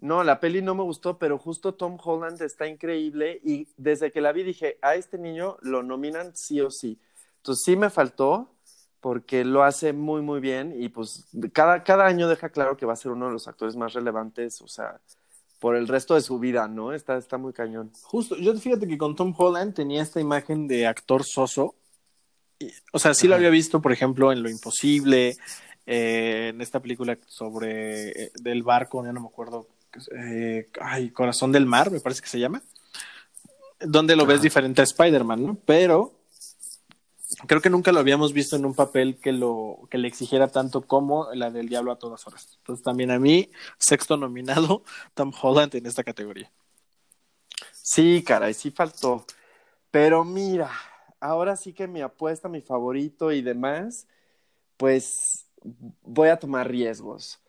No, la peli no me gustó, pero justo Tom Holland está increíble y desde que la vi dije, a este niño lo nominan sí o sí. Entonces sí me faltó porque lo hace muy, muy bien y pues cada, cada año deja claro que va a ser uno de los actores más relevantes, o sea, por el resto de su vida, ¿no? Está, está muy cañón. Justo, yo fíjate que con Tom Holland tenía esta imagen de actor soso. Y, o sea, sí lo había visto, por ejemplo, en Lo Imposible, eh, en esta película sobre eh, del barco, ya no me acuerdo, eh, ay, Corazón del Mar, me parece que se llama, donde lo ves diferente a Spider-Man, ¿no? Pero creo que nunca lo habíamos visto en un papel que lo que le exigiera tanto como la del Diablo a todas horas. Entonces también a mí, sexto nominado, Tom Holland en esta categoría. Sí, caray, sí faltó. Pero mira, ahora sí que mi apuesta, mi favorito y demás, pues voy a tomar riesgos.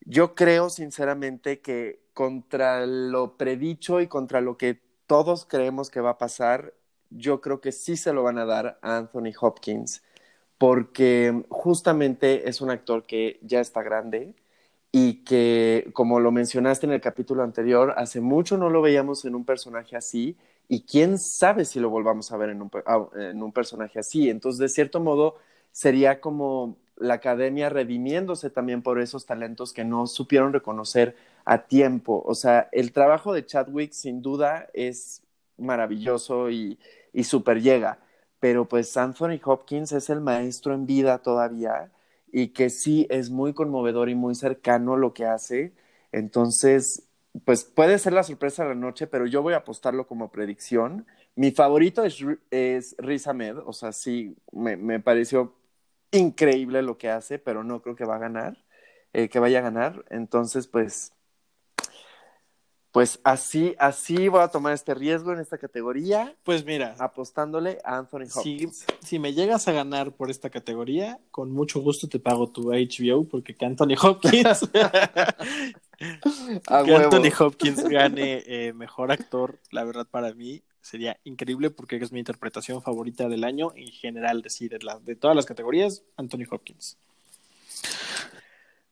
Yo creo sinceramente que contra lo predicho y contra lo que todos creemos que va a pasar, yo creo que sí se lo van a dar a Anthony Hopkins, porque justamente es un actor que ya está grande y que, como lo mencionaste en el capítulo anterior, hace mucho no lo veíamos en un personaje así y quién sabe si lo volvamos a ver en un, ah, en un personaje así. Entonces, de cierto modo, sería como la academia redimiéndose también por esos talentos que no supieron reconocer a tiempo. O sea, el trabajo de Chadwick sin duda es maravilloso y, y súper llega, pero pues Anthony Hopkins es el maestro en vida todavía y que sí es muy conmovedor y muy cercano lo que hace. Entonces, pues puede ser la sorpresa de la noche, pero yo voy a apostarlo como predicción. Mi favorito es, es Riz Ahmed, o sea, sí, me, me pareció increíble lo que hace, pero no creo que va a ganar, eh, que vaya a ganar. Entonces, pues, pues así, así voy a tomar este riesgo en esta categoría, Pues mira, apostándole a Anthony si, Hopkins. si me llegas a ganar por esta categoría, con mucho gusto te pago tu HBO porque que Anthony Hopkins, A que huevo. Anthony Hopkins gane eh, mejor actor, la verdad para mí sería increíble porque es mi interpretación favorita del año en general, decir, de, la- de todas las categorías, Anthony Hopkins.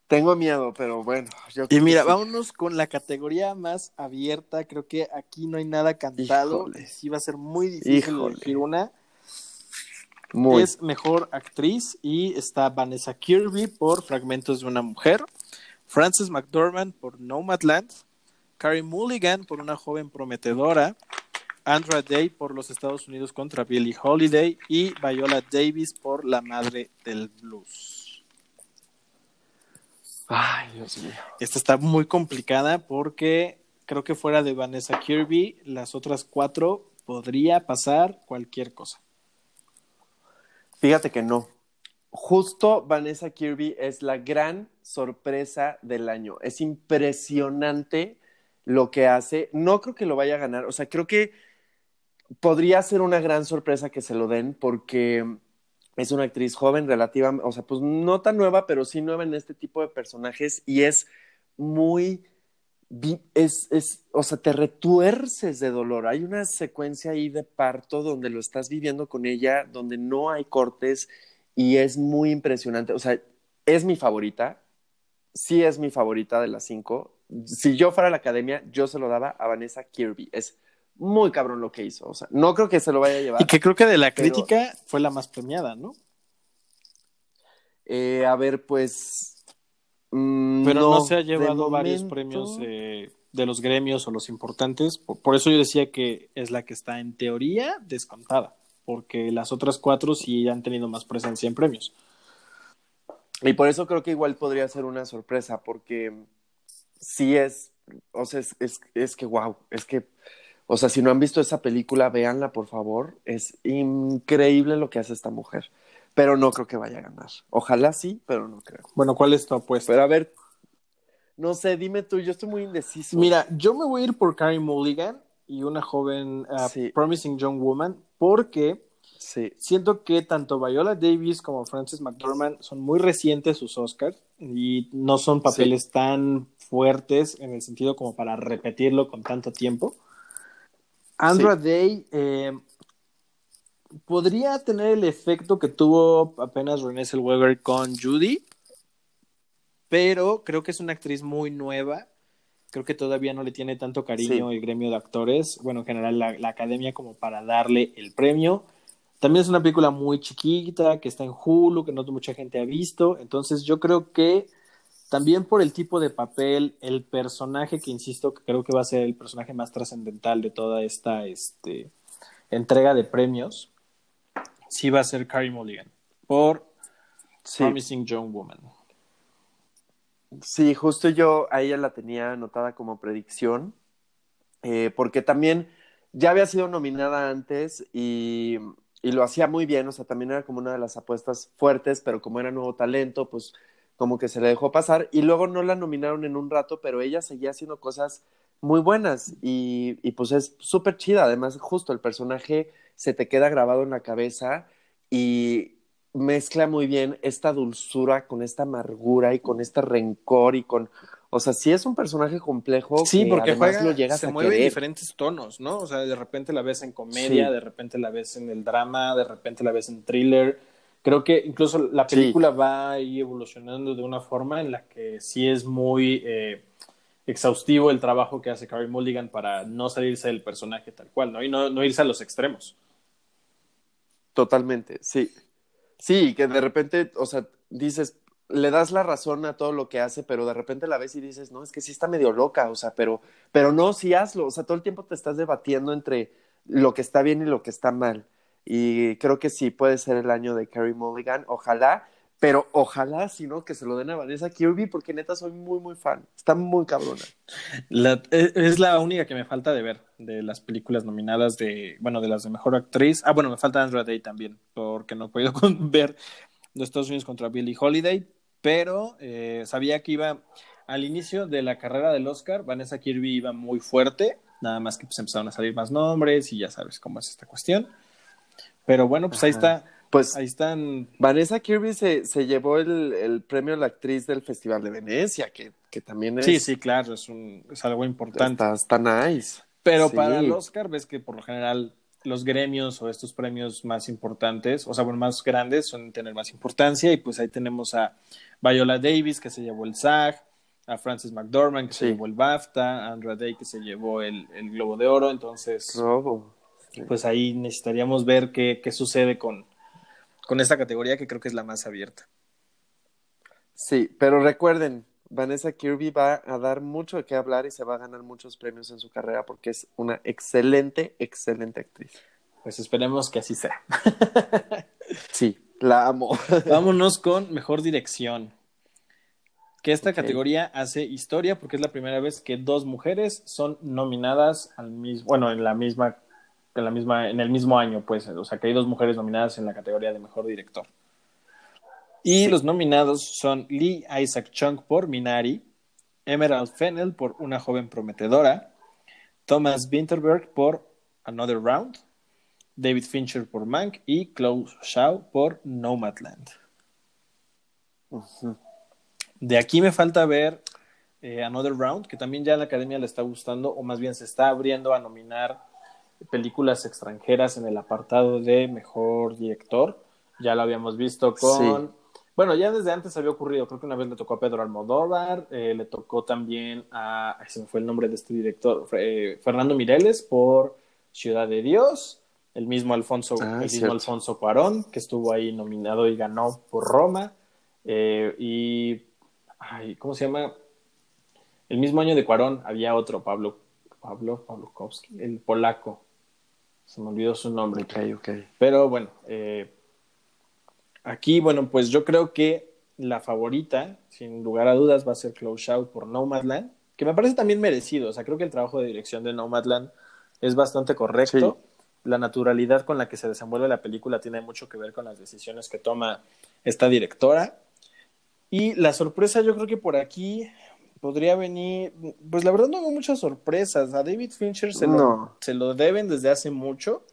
Tengo miedo, pero bueno. Yo Y mira, sí. vámonos con la categoría más abierta. Creo que aquí no hay nada cantado. Híjole. Sí va a ser muy difícil Híjole. elegir una. Muy. Es mejor actriz y está Vanessa Kirby por Fragmentos de una mujer, Frances McDormand por Nomadland, Carrie Mulligan por Una joven prometedora, Andra Day por Los Estados Unidos contra Billie Holiday y Viola Davis por La madre del blues. Ay, Dios mío. Esta está muy complicada porque creo que fuera de Vanessa Kirby, las otras cuatro podría pasar cualquier cosa. Fíjate que no. Justo Vanessa Kirby es la gran sorpresa del año. Es impresionante lo que hace. No creo que lo vaya a ganar. O sea, creo que podría ser una gran sorpresa que se lo den porque es una actriz joven, relativa, o sea, pues no tan nueva, pero sí nueva en este tipo de personajes y es muy es, es, o sea, te retuerces de dolor. Hay una secuencia ahí de parto donde lo estás viviendo con ella, donde no hay cortes y es muy impresionante. O sea, es mi favorita. Sí es mi favorita de las cinco. Si yo fuera a la academia, yo se lo daba a Vanessa Kirby. Es muy cabrón lo que hizo. O sea, no creo que se lo vaya a llevar. Y que creo que de la Pero- crítica fue la más premiada, ¿no? Eh, a ver, pues. mm, Pero no, se ha llevado varios premios eh, de los gremios o los importantes. Por, por eso yo decía que es la que está en teoría descontada, porque las otras cuatro sí han tenido más presencia en premios. Y por eso creo que igual podría ser una sorpresa, porque sí es, o sea, es, es, es que wow, es que, o sea, si no han visto esa película, véanla por favor, es increíble lo que hace esta mujer, pero no creo que vaya a ganar. Ojalá sí, pero no creo. Bueno, ¿cuál es tu apuesta? Pero a ver, no sé, dime tú, yo estoy muy indeciso. Mira, yo me voy a ir por Carrie Mulligan y una joven uh, Sí. Promising Young Woman, porque Sí, siento que tanto Viola Davis como Frances McDormand son muy recientes sus Oscars y no son papeles tan fuertes en el sentido como para repetirlo con tanto tiempo. Andra Day eh, podría tener el efecto que tuvo apenas Renée Zellweger con Judy, pero creo que es una actriz muy nueva. Creo que todavía no le tiene tanto cariño el gremio de actores, bueno, en general la, la, academia como para darle el premio. También es una película muy chiquita, que está en Hulu, que no mucha gente ha visto. Entonces yo creo que también por el tipo de papel, el personaje que insisto que creo que va a ser el personaje más trascendental de toda esta este, entrega de premios, sí va a ser Carrie Mulligan por Promising Young Woman. Sí, justo yo a ella la tenía anotada como predicción, eh, porque también ya había sido nominada antes y, y, lo hacía muy bien, o sea, también era como una de las apuestas fuertes, pero como era nuevo talento, pues como que se le dejó pasar y luego no la nominaron en un rato, pero ella seguía haciendo cosas muy buenas y, y pues es súper chida, además justo el personaje se te queda grabado en la cabeza y mezcla muy bien esta dulzura con esta amargura y con este rencor y con, o sea, sí es un personaje complejo. Sí, porque juega, lo llegas se mueve en diferentes tonos, ¿no? O sea, de repente la ves en comedia, de repente la ves en el drama, de repente la ves en thriller. Creo que incluso la película sí. va ahí evolucionando de una forma en la que sí es muy eh, exhaustivo el trabajo que hace Carrie Mulligan para no salirse del personaje tal cual, ¿no? Y no, no irse a los extremos. Totalmente, sí. Sí, que de repente, o sea, dices, le das la razón a todo lo que hace, pero de repente la ves y dices, no, es que sí está medio loca, o sea, pero, pero no, sí hazlo, o sea, todo el tiempo te estás debatiendo entre lo que está bien y lo que está mal. Y creo que sí puede ser el año de Carrie Mulligan, ojalá, pero ojalá, si no, que se lo den a Vanessa Kirby, porque neta soy muy, muy fan. Está muy cabrona. La, es la única que me falta de ver de las películas nominadas de, bueno, de las de mejor actriz. Ah, bueno, me falta Andra Day también, porque no he podido ver los Estados Unidos contra Billie Holiday, pero eh, sabía que iba al inicio de la carrera del Oscar, Vanessa Kirby iba muy fuerte, nada más que pues empezaron a salir más nombres y ya sabes cómo es esta cuestión. Pero bueno, pues Ajá. ahí está pues ahí están. Vanessa Kirby se, se llevó el, el, premio a la actriz del Festival de Venecia, que, que también es. Sí, sí, claro, es, un, es algo importante. Está, está nice. Pero sí. para el Oscar, ves que por lo general los gremios o estos premios más importantes, o sea, bueno, más grandes, suelen tener más importancia. Y pues ahí tenemos a Viola Davis, que se llevó el SAG, a Frances McDormand, que sí. se llevó el BAFTA, a Andra Day, que se llevó el, el Globo de Oro. Entonces, oh, pues ahí necesitaríamos ver qué, qué sucede con con esta categoría que creo que es la más abierta. Sí, pero recuerden, Vanessa Kirby va a dar mucho de qué hablar y se va a ganar muchos premios en su carrera porque es una excelente, excelente actriz. Pues esperemos que así sea. sí, la amo. Vámonos con mejor dirección. Que esta okay. categoría hace historia porque es la primera vez que dos mujeres son nominadas al mismo, bueno, en la misma en, la misma, en el mismo año, pues, o sea, que hay dos mujeres nominadas en la categoría de mejor director. Y sí. los nominados son Lee Isaac Chung por Minari, Emerald Fennell por Una joven prometedora, Thomas Winterberg por Another Round, David Fincher por Mank y Chloe Zhao por Nomadland. Uh -huh. De aquí me falta ver eh, Another Round, que también ya la academia le está gustando, o más bien se está abriendo a nominar películas extranjeras en el apartado de mejor director. Ya lo habíamos visto con. Sí. Bueno, ya desde antes había ocurrido. Creo que una vez le tocó a Pedro Almodóvar, eh, le tocó también a. Se me fue el nombre de este director, eh, Fernando Mireles por Ciudad de Dios. El mismo Alfonso, ah, el mismo Alfonso Cuarón, que estuvo ahí nominado y ganó por Roma. Eh, y. Ay, ¿Cómo se llama? El mismo año de Cuarón había otro, Pablo. Pablo Pawlowski, el polaco. Se me olvidó su nombre. Ok, ok. Pero bueno, eh, aquí, bueno, pues yo creo que la favorita, sin lugar a dudas, va a ser Close Out por Nomadland, que me parece también merecido. O sea, creo que el trabajo de dirección de Nomadland es bastante correcto. Sí. La naturalidad con la que se desenvuelve la película tiene mucho que ver con las decisiones que toma esta directora. Y la sorpresa, yo creo que por aquí podría venir, pues la verdad no hubo muchas sorpresas. A David Fincher se, no. lo, se lo deben desde hace mucho.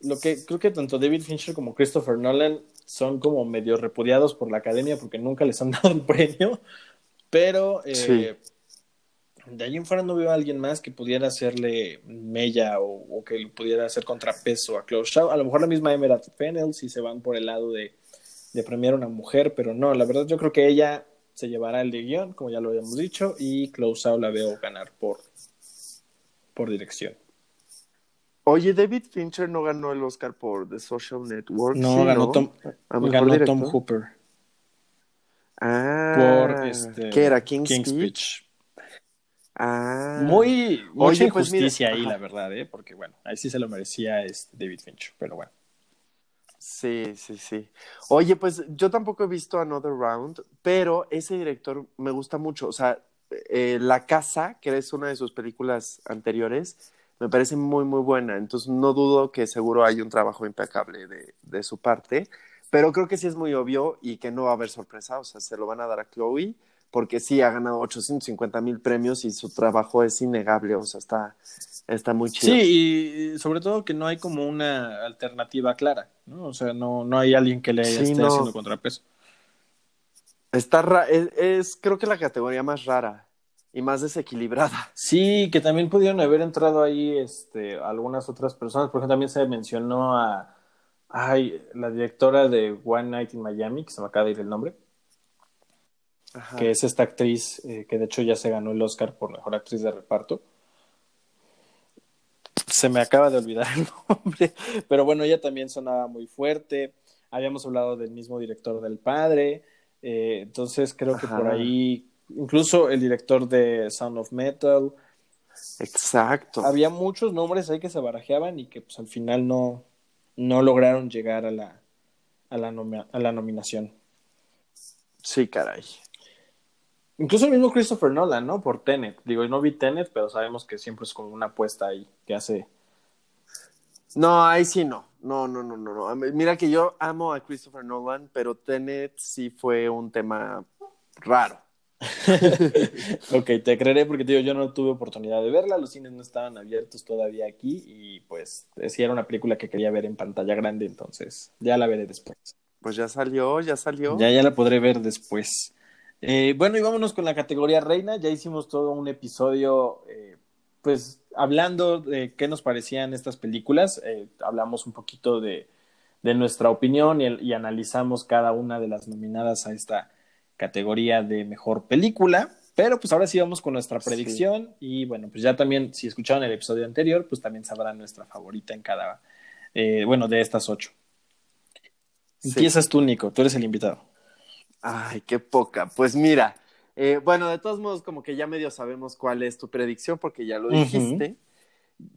Lo que creo que tanto David Fincher como Christopher Nolan son como medio repudiados por la academia porque nunca les han dado el premio. Pero eh, de allí en fuera no veo a alguien más que pudiera hacerle mella o, que pudiera hacer contrapeso a Chloe Shaw. A lo mejor la misma Emerald Fennel si se van por el lado de, de premiar a una mujer, pero no, la verdad yo creo que ella se llevará el de guion, como ya lo habíamos dicho, y Shaw la veo ganar por, por dirección. Oye, David Fincher no ganó el Oscar por The Social Network. No, ganó, Tom, ganó Tom Hooper. Ah, por este, ¿qué era? King's, Speech. Ah. Muy, mucha Oye, pues injusticia ahí, la verdad, ¿eh? Porque bueno, ahí sí se lo merecía este David Fincher, pero bueno. Sí, sí, sí. Oye, pues yo tampoco he visto Another Round, pero ese director me gusta mucho. O sea, eh, La Casa, que es una de sus películas anteriores, me parece muy, muy buena. Entonces no dudo que seguro hay un trabajo impecable de, de su parte, pero creo que sí es muy obvio y que no va a haber sorpresa. O sea, se lo van a dar a Chloe, porque sí ha ganado 850 mil premios y su trabajo es innegable. O sea, está, está muy chido. Sí, y sobre todo que no hay como una alternativa clara, ¿no? O sea, no, no hay alguien que le Sí, esté no. haciendo contrapeso. Está ra- es, es creo que la categoría más rara y más desequilibrada. Sí, que también pudieron haber entrado ahí este, algunas otras personas. Por ejemplo, también se mencionó a ay, la directora de One Night in Miami, que se me acaba de ir el nombre, Ajá. que es esta actriz eh, que de hecho ya se ganó el Oscar por mejor actriz de reparto. Se me acaba de olvidar el nombre, pero bueno, ella también sonaba muy fuerte. Habíamos hablado del mismo director del padre, eh, entonces creo que Ajá. por ahí, incluso el director de Sound of Metal, Exacto. había muchos nombres ahí que se barajeaban y que pues al final no, no lograron llegar a la, a la, nomi- a la nominación. Sí, caray. Incluso el mismo Christopher Nolan, ¿no? Por Tenet. Digo, no vi Tenet, pero sabemos que siempre es como una apuesta ahí que hace. No, ahí sí no. No, no, no, no, no. Mira que yo amo a Christopher Nolan, pero Tenet sí fue un tema raro. ok, te creeré porque digo, yo no tuve oportunidad de verla, los cines no estaban abiertos todavía aquí y pues sí era una película que quería ver en pantalla grande, entonces ya la veré después. Pues ya salió, ya salió. Ya, ya la podré ver después. Eh, bueno, y vámonos con la categoría reina. Ya hicimos todo un episodio, eh, pues hablando de qué nos parecían estas películas. Eh, hablamos un poquito de, de nuestra opinión y, y analizamos cada una de las nominadas a esta categoría de mejor película. Pero pues ahora sí vamos con nuestra Sí. predicción. Y bueno, pues ya también, si escucharon el episodio anterior, pues también sabrán nuestra favorita en cada, eh, bueno, de estas ocho. Sí. Empiezas tú, Nico, tú eres el invitado. Ay, qué poca. Pues mira, eh, bueno, de todos modos, como que ya medio sabemos cuál es tu predicción, porque ya lo dijiste.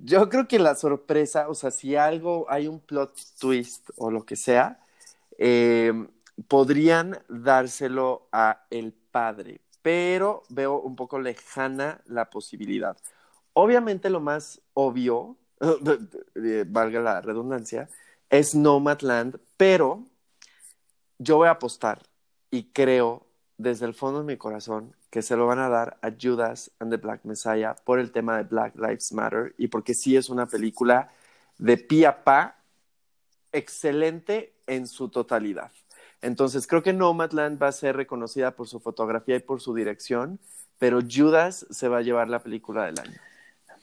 Yo creo que la sorpresa, o sea, si algo, hay un plot twist o lo que sea, eh, podrían dárselo a el padre, pero veo un poco lejana la posibilidad. Obviamente lo más obvio, eh, valga la redundancia, es Nomadland, pero yo voy a apostar y creo desde el fondo de mi corazón que se lo van a dar a Judas and the Black Messiah por el tema de Black Lives Matter y porque sí es una película de pie a pa excelente en su totalidad. Entonces creo que Nomadland va a ser reconocida por su fotografía y por su dirección, pero Judas se va a llevar la película del año.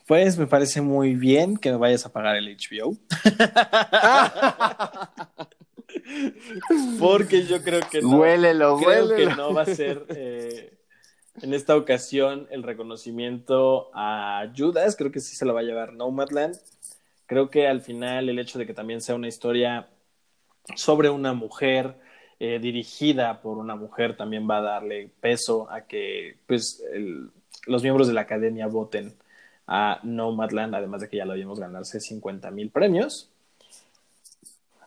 Pues me parece muy bien que me vayas a pagar el HBO. Porque yo creo que no. Huélelo, creo que no va a ser eh, en esta ocasión el reconocimiento a Judas. Creo que sí se lo va a llevar Nomadland. Creo que al final el hecho de que también sea una historia sobre una mujer eh, dirigida por una mujer también va a darle peso a que pues el- los miembros de la academia voten a Nomadland, además de que ya lo vimos ganarse 50 mil premios.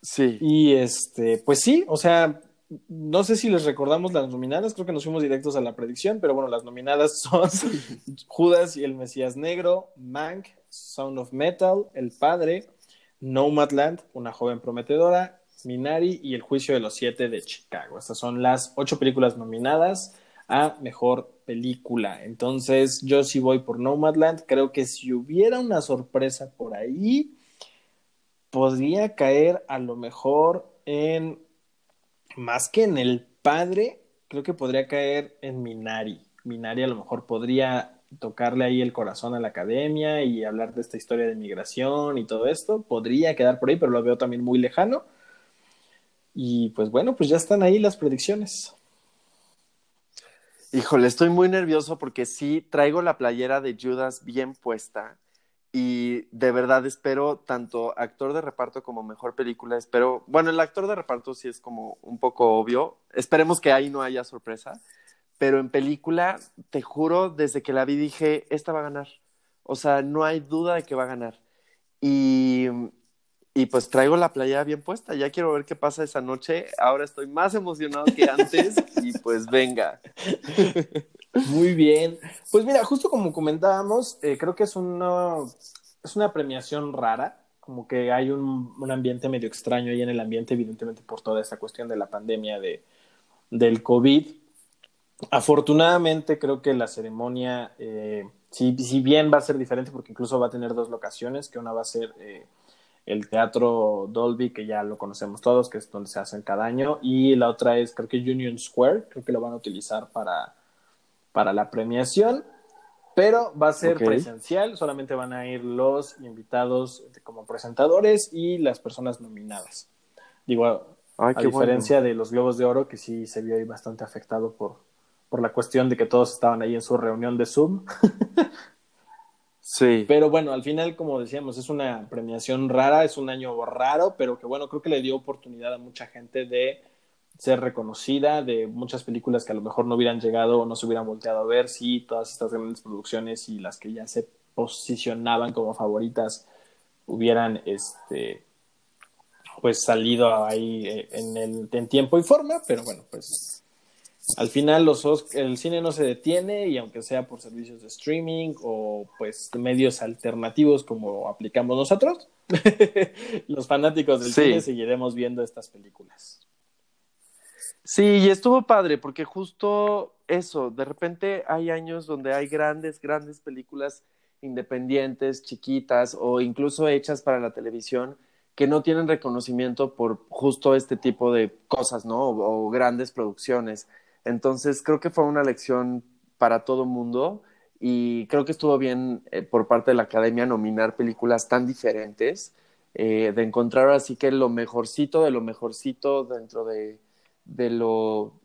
Sí. Y este, pues sí, o sea, no sé si les recordamos las nominadas, creo que nos fuimos directos a la predicción, pero bueno, las nominadas son Judas y el Mesías Negro, Mank, Sound of Metal, El Padre, Nomadland, Una joven prometedora, Minari y El juicio de los siete de Chicago. Estas son las ocho películas nominadas a mejor película. Entonces, yo sí voy por Nomadland. Creo que si hubiera una sorpresa por ahí, podría caer a lo mejor en más que en el padre, creo que podría caer en Minari Minari a lo mejor podría tocarle ahí el corazón a la academia y hablar de esta historia de migración y todo esto. Podría quedar por ahí, pero lo veo también muy lejano. Y pues bueno, pues ya están ahí las predicciones. Híjole, estoy muy nervioso porque sí traigo la playera de Judas bien puesta y de verdad espero tanto actor de reparto como mejor película, espero, bueno, el actor de reparto sí es como un poco obvio, esperemos que ahí no haya sorpresa, pero en película, te juro, desde que la vi dije, esta va a ganar, o sea, no hay duda de que va a ganar. Y, y pues traigo la playera bien puesta, ya quiero ver qué pasa esa noche, ahora estoy más emocionado que antes y pues venga. Muy bien. Pues mira, justo como comentábamos, eh, creo que es una, es una premiación rara, como que hay un, un, ambiente medio extraño ahí en el ambiente, evidentemente por toda esta cuestión de la pandemia de, del COVID. Afortunadamente creo que la ceremonia, eh, si, si, bien va a ser diferente, porque incluso va a tener dos locaciones, que una va a ser eh, el Teatro Dolby, que ya lo conocemos todos, que es donde se hacen cada año, y la otra es creo que Union Square, creo que lo van a utilizar para para la premiación, pero va a ser okay. presencial, solamente van a ir los invitados como presentadores y las personas nominadas. Digo, Ay, a diferencia bueno. de los Globos de Oro, que sí se vio ahí bastante afectado por, por la cuestión de que todos estaban ahí en su reunión de Zoom. sí. Pero bueno, al final, como decíamos, es una premiación rara, es un año raro, pero que bueno, creo que le dio oportunidad a mucha gente de ser reconocida de muchas películas que a lo mejor no hubieran llegado o no se hubieran volteado a ver si todas estas grandes producciones y las que ya se posicionaban como favoritas hubieran este pues salido ahí eh, en el en tiempo y forma pero bueno pues al final los el cine no se detiene y aunque sea por servicios de streaming o pues medios alternativos como aplicamos nosotros los fanáticos del sí. cine seguiremos viendo estas películas Sí, y estuvo padre, porque justo eso, de repente hay años donde hay grandes, grandes películas independientes, chiquitas o incluso hechas para la televisión que no tienen reconocimiento por justo este tipo de cosas, ¿no? O, o grandes producciones. Entonces, creo que fue una lección para todo mundo y creo que estuvo bien eh, por parte de la academia nominar películas tan diferentes, eh, de encontrar así que lo mejorcito de lo mejorcito dentro de de lo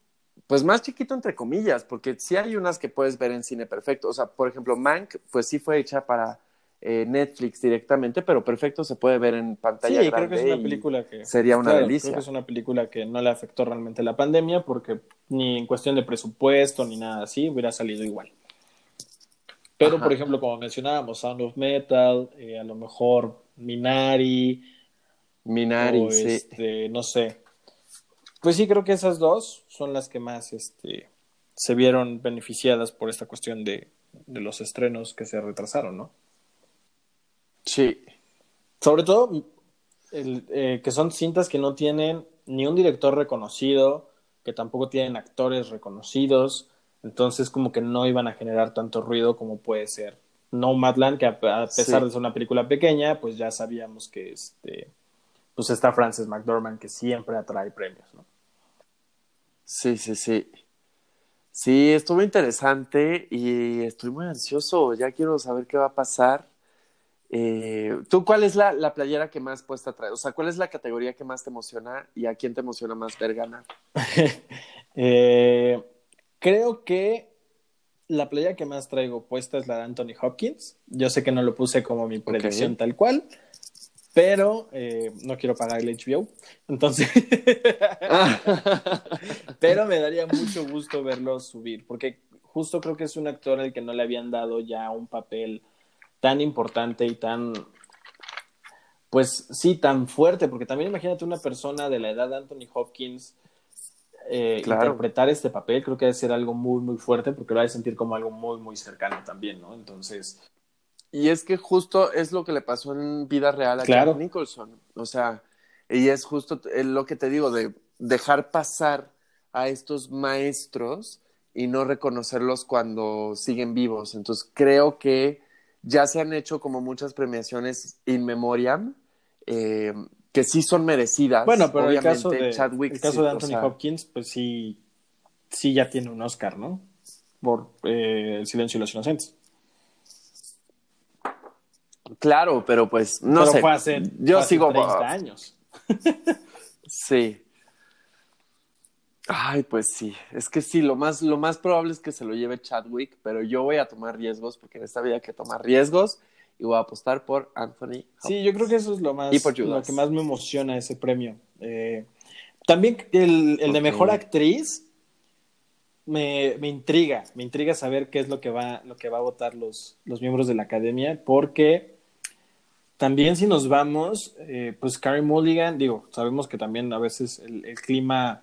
pues más chiquito entre comillas, porque sí hay unas que puedes ver en cine perfecto. O sea, por ejemplo, Mank, pues sí fue hecha para eh, Netflix directamente, pero perfecto se puede ver en pantalla sí, grande. creo que es una película que sería una claro, delicia. Creo que es una película que no le afectó realmente la pandemia, porque ni en cuestión de presupuesto ni nada así hubiera salido igual. Pero, Ajá. por ejemplo, como mencionábamos, Sound of Metal, eh, a lo mejor Minari, Minari, o, sí. este, no sé, pues sí, creo que esas dos son las que más este, se vieron beneficiadas por esta cuestión de, de los estrenos que se retrasaron, ¿no? Sí. Sobre todo el, eh, que son cintas que no tienen ni un director reconocido, que tampoco tienen actores reconocidos, entonces como que no iban a generar tanto ruido como puede ser Nomadland, que a, a pesar sí. de ser una película pequeña, pues ya sabíamos que este pues está Frances McDormand que siempre atrae premios, ¿no? Sí, sí, sí. Sí, estuvo interesante y estoy muy ansioso. Ya quiero saber qué va a pasar. Eh, ¿Tú cuál es la, la, playera que más puesta trae? O sea, ¿cuál es la categoría que más te emociona y a quién te emociona más ver ganar? eh, creo que la playera que más traigo puesta es la de Anthony Hopkins. Yo sé que no lo puse como mi predicción okay. tal cual, pero eh, no quiero pagar el HBO, entonces, pero me daría mucho gusto verlo subir, porque justo creo que es un actor al que no le habían dado ya un papel tan importante y tan, pues sí, tan fuerte, porque también imagínate una persona de la edad de Anthony Hopkins eh, claro. interpretar este papel, creo que debe ser algo muy, muy fuerte, porque lo va a sentir como algo muy, muy cercano también, ¿no? Entonces... Y es que justo es lo que le pasó en vida real a claro. Jack Nicholson. O sea, y es justo lo que te digo, de dejar pasar a estos maestros y no reconocerlos cuando siguen vivos. Entonces, creo que ya se han hecho como muchas premiaciones in memoriam, eh, que sí son merecidas. Bueno, pero Obviamente, el caso de, Chadwick, el caso de Anthony o sea, Hopkins, pues sí, sí ya tiene un Oscar, ¿no? por eh, El silencio de los inocentes. Claro, pero pues no Pero sé. fue hace, Yo fue hace sigo 30 años. Sí. Ay, pues sí. Es que sí, lo más, lo más probable es que se lo lleve Chadwick, pero yo voy a tomar riesgos porque en esta vida hay que tomar riesgos y voy a apostar por Anthony. Sí, yo creo que eso es lo más Y por lo que más me emociona ese premio. Eh, también el, el de mejor actriz me, me intriga, me intriga saber qué es lo que va, lo que va a votar los, los miembros de la academia, porque también si nos vamos, eh, pues Carey Mulligan, digo, sabemos que también a veces el, el clima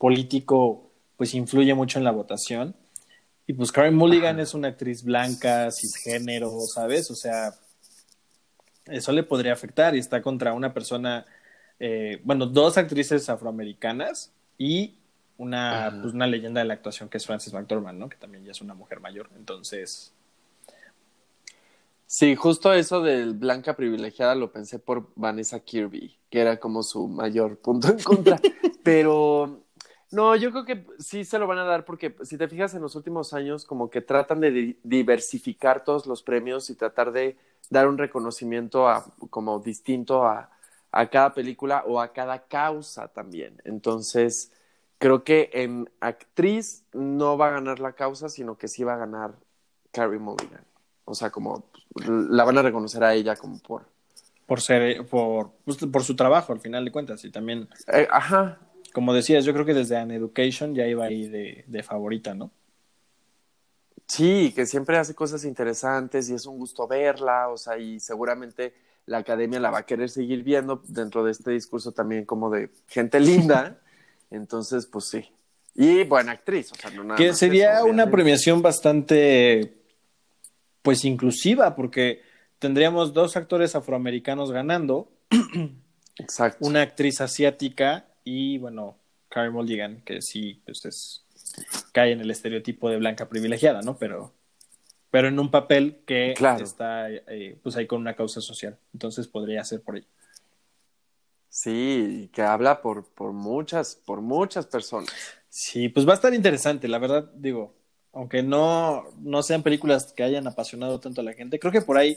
político pues influye mucho en la votación. Y pues Carey Mulligan Ajá. es una actriz blanca, cisgénero, ¿sabes? O sea, eso le podría afectar y está contra una persona, eh, bueno, dos actrices afroamericanas y una, pues, una leyenda de la actuación que es Frances McDormand, ¿no? Que también ya es una mujer mayor. Entonces, Sí, justo eso del blanca privilegiada lo pensé por Vanessa Kirby, que era como su mayor punto en contra. Pero no, yo creo que sí se lo van a dar porque si te fijas en los últimos años como que tratan de di- diversificar todos los premios y tratar de dar un reconocimiento a, como distinto a, a cada película o a cada causa también. Entonces, creo que en actriz no va a ganar la causa, sino que sí va a ganar Carrie Mulligan. O sea, como la van a reconocer a ella como por... por ser, por, pues, por su trabajo al final de cuentas. Y también, Eh, ajá, como decías, yo creo que desde An Education ya iba ahí de, de favorita, ¿no? sí, que siempre hace cosas interesantes y es un gusto verla, o sea, y seguramente la academia la va a querer seguir viendo dentro de este discurso también como de gente linda. Entonces, pues sí. Y buena actriz, o sea, no nada Que sería eso, una premiación bastante, pues, inclusiva, porque tendríamos dos actores afroamericanos ganando, Exacto. una actriz asiática y, bueno, Carey Mulligan, que sí, pues es, cae en el estereotipo de blanca privilegiada, ¿no? Pero, pero en un papel que Claro. está, eh, pues, ahí con una causa social. Entonces podría ser por ahí. Sí, que habla por, por muchas, por muchas personas. Sí, pues va a estar interesante, la verdad, digo, aunque no, no sean películas que hayan apasionado tanto a la gente, creo que por ahí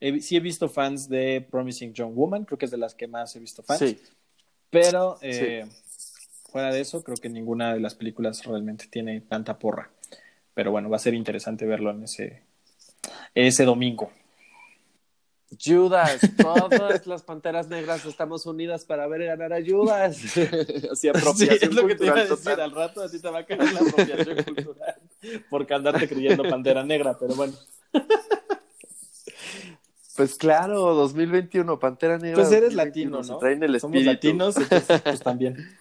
he- sí he visto fans de Promising Young Woman, creo que es de las que más he visto fans, Sí, pero eh, fuera de eso, creo que ninguna de las películas realmente tiene tanta porra. Pero bueno, va a ser interesante verlo en ese, ese domingo. Judas, todas las panteras negras estamos unidas para ver ganar a Judas. Así apropiación Sí, es lo que te iba a cultural decir, total. al rato a ti te va a caer la apropiación cultural por andarte creyendo Pantera Negra, pero bueno. Pues claro, 2021, Pantera Negra. Pues eres 2021, latino, se ¿no? traen el Somos espíritu. latinos, entonces pues también.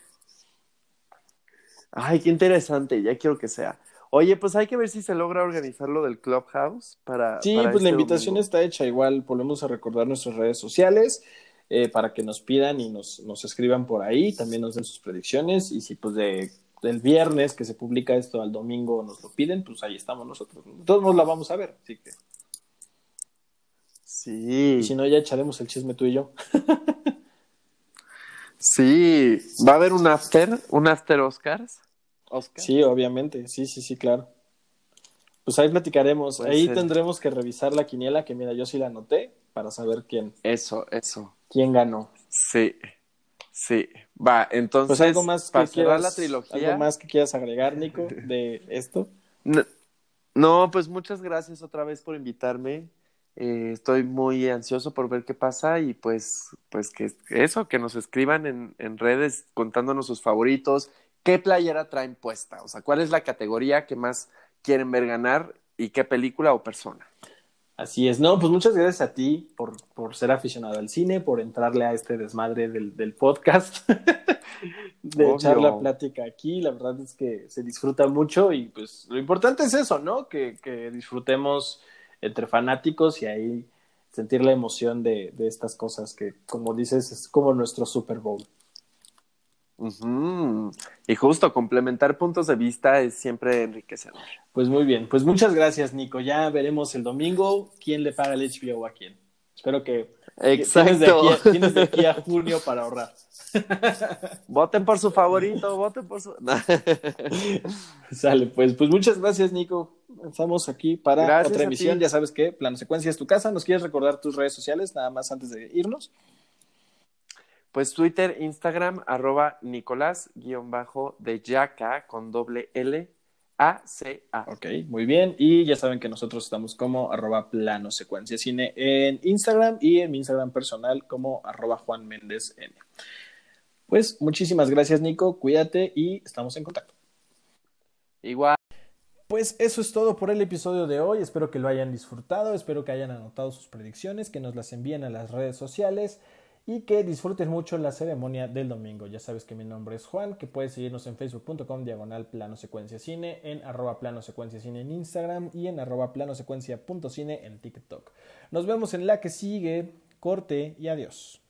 Ay, qué interesante, ya quiero que sea. Oye, pues hay que ver si se logra organizar lo del Clubhouse para. Sí, para pues la este invitación domingo. está hecha. Igual volvemos a recordar nuestras redes sociales eh, para que nos pidan y nos, nos escriban por ahí. También nos den sus predicciones. Y si pues de, del viernes que se publica esto al domingo nos lo piden, pues ahí estamos nosotros. Todos nos la vamos a ver. Así que, Sí, y si no, ya echaremos el chisme tú y yo. sí. ¿Va a haber un after? ¿Un after Oscars? Oscar. Sí, obviamente. Sí, sí, sí, claro. Pues ahí platicaremos. Ahí tendremos que revisar la quiniela, que mira, yo sí la anoté para saber quién, Eso, eso. quién ganó. Sí, sí. Va, entonces, Pues algo más para que cerrar quieras, la trilogía. algo más que quieras agregar, Nico, de esto. No, no, pues muchas gracias otra vez por invitarme. Eh, estoy muy ansioso por ver qué pasa y pues, pues que eso, que nos escriban en, en redes contándonos sus favoritos, qué playera traen puesta, o sea, cuál es la categoría que más quieren ver ganar y qué película o persona. Así es, no, pues muchas gracias a ti por, por ser aficionado al cine, por entrarle a este desmadre del, del podcast, de Obvio. echar la plática aquí. La verdad es que se disfruta mucho y pues lo importante es eso, ¿no? Que, que disfrutemos entre fanáticos y ahí sentir la emoción de, de estas cosas que, como dices, es como nuestro Super Bowl. Y justo complementar puntos de vista es siempre enriquecedor. Pues muy bien, pues muchas gracias, Nico. Ya veremos el domingo quién le paga el HBO a quién. Espero que Exacto. Tienes de, aquí a, tienes de aquí a junio para ahorrar. Voten por su favorito, voten por su. Sale, pues, pues muchas gracias, Nico. Estamos aquí para Gracias otra emisión. Ya sabes que Plano Secuencia es tu casa. ¿Nos quieres recordar tus redes sociales nada más antes de irnos? Pues Twitter, Instagram, arroba Nicolás, guion bajo de Yaca con doble L A C A. Ok, muy bien. Y ya saben que nosotros estamos como arroba plano secuencia cine en Instagram y en mi Instagram personal como arroba Juan Méndez N. Pues muchísimas gracias, Nico. Cuídate y estamos en contacto. Igual. Pues eso es todo por el episodio de hoy. Espero que lo hayan disfrutado, espero que hayan anotado sus predicciones, que nos las envíen a las redes sociales y que disfruten mucho la ceremonia del domingo. Ya sabes que mi nombre es Juan, que puedes seguirnos en facebook.com diagonal plano secuencia cine, en arroba plano secuencia cine en Instagram y en arroba plano secuencia punto cine en TikTok. Nos vemos en la que sigue. Corte y adiós.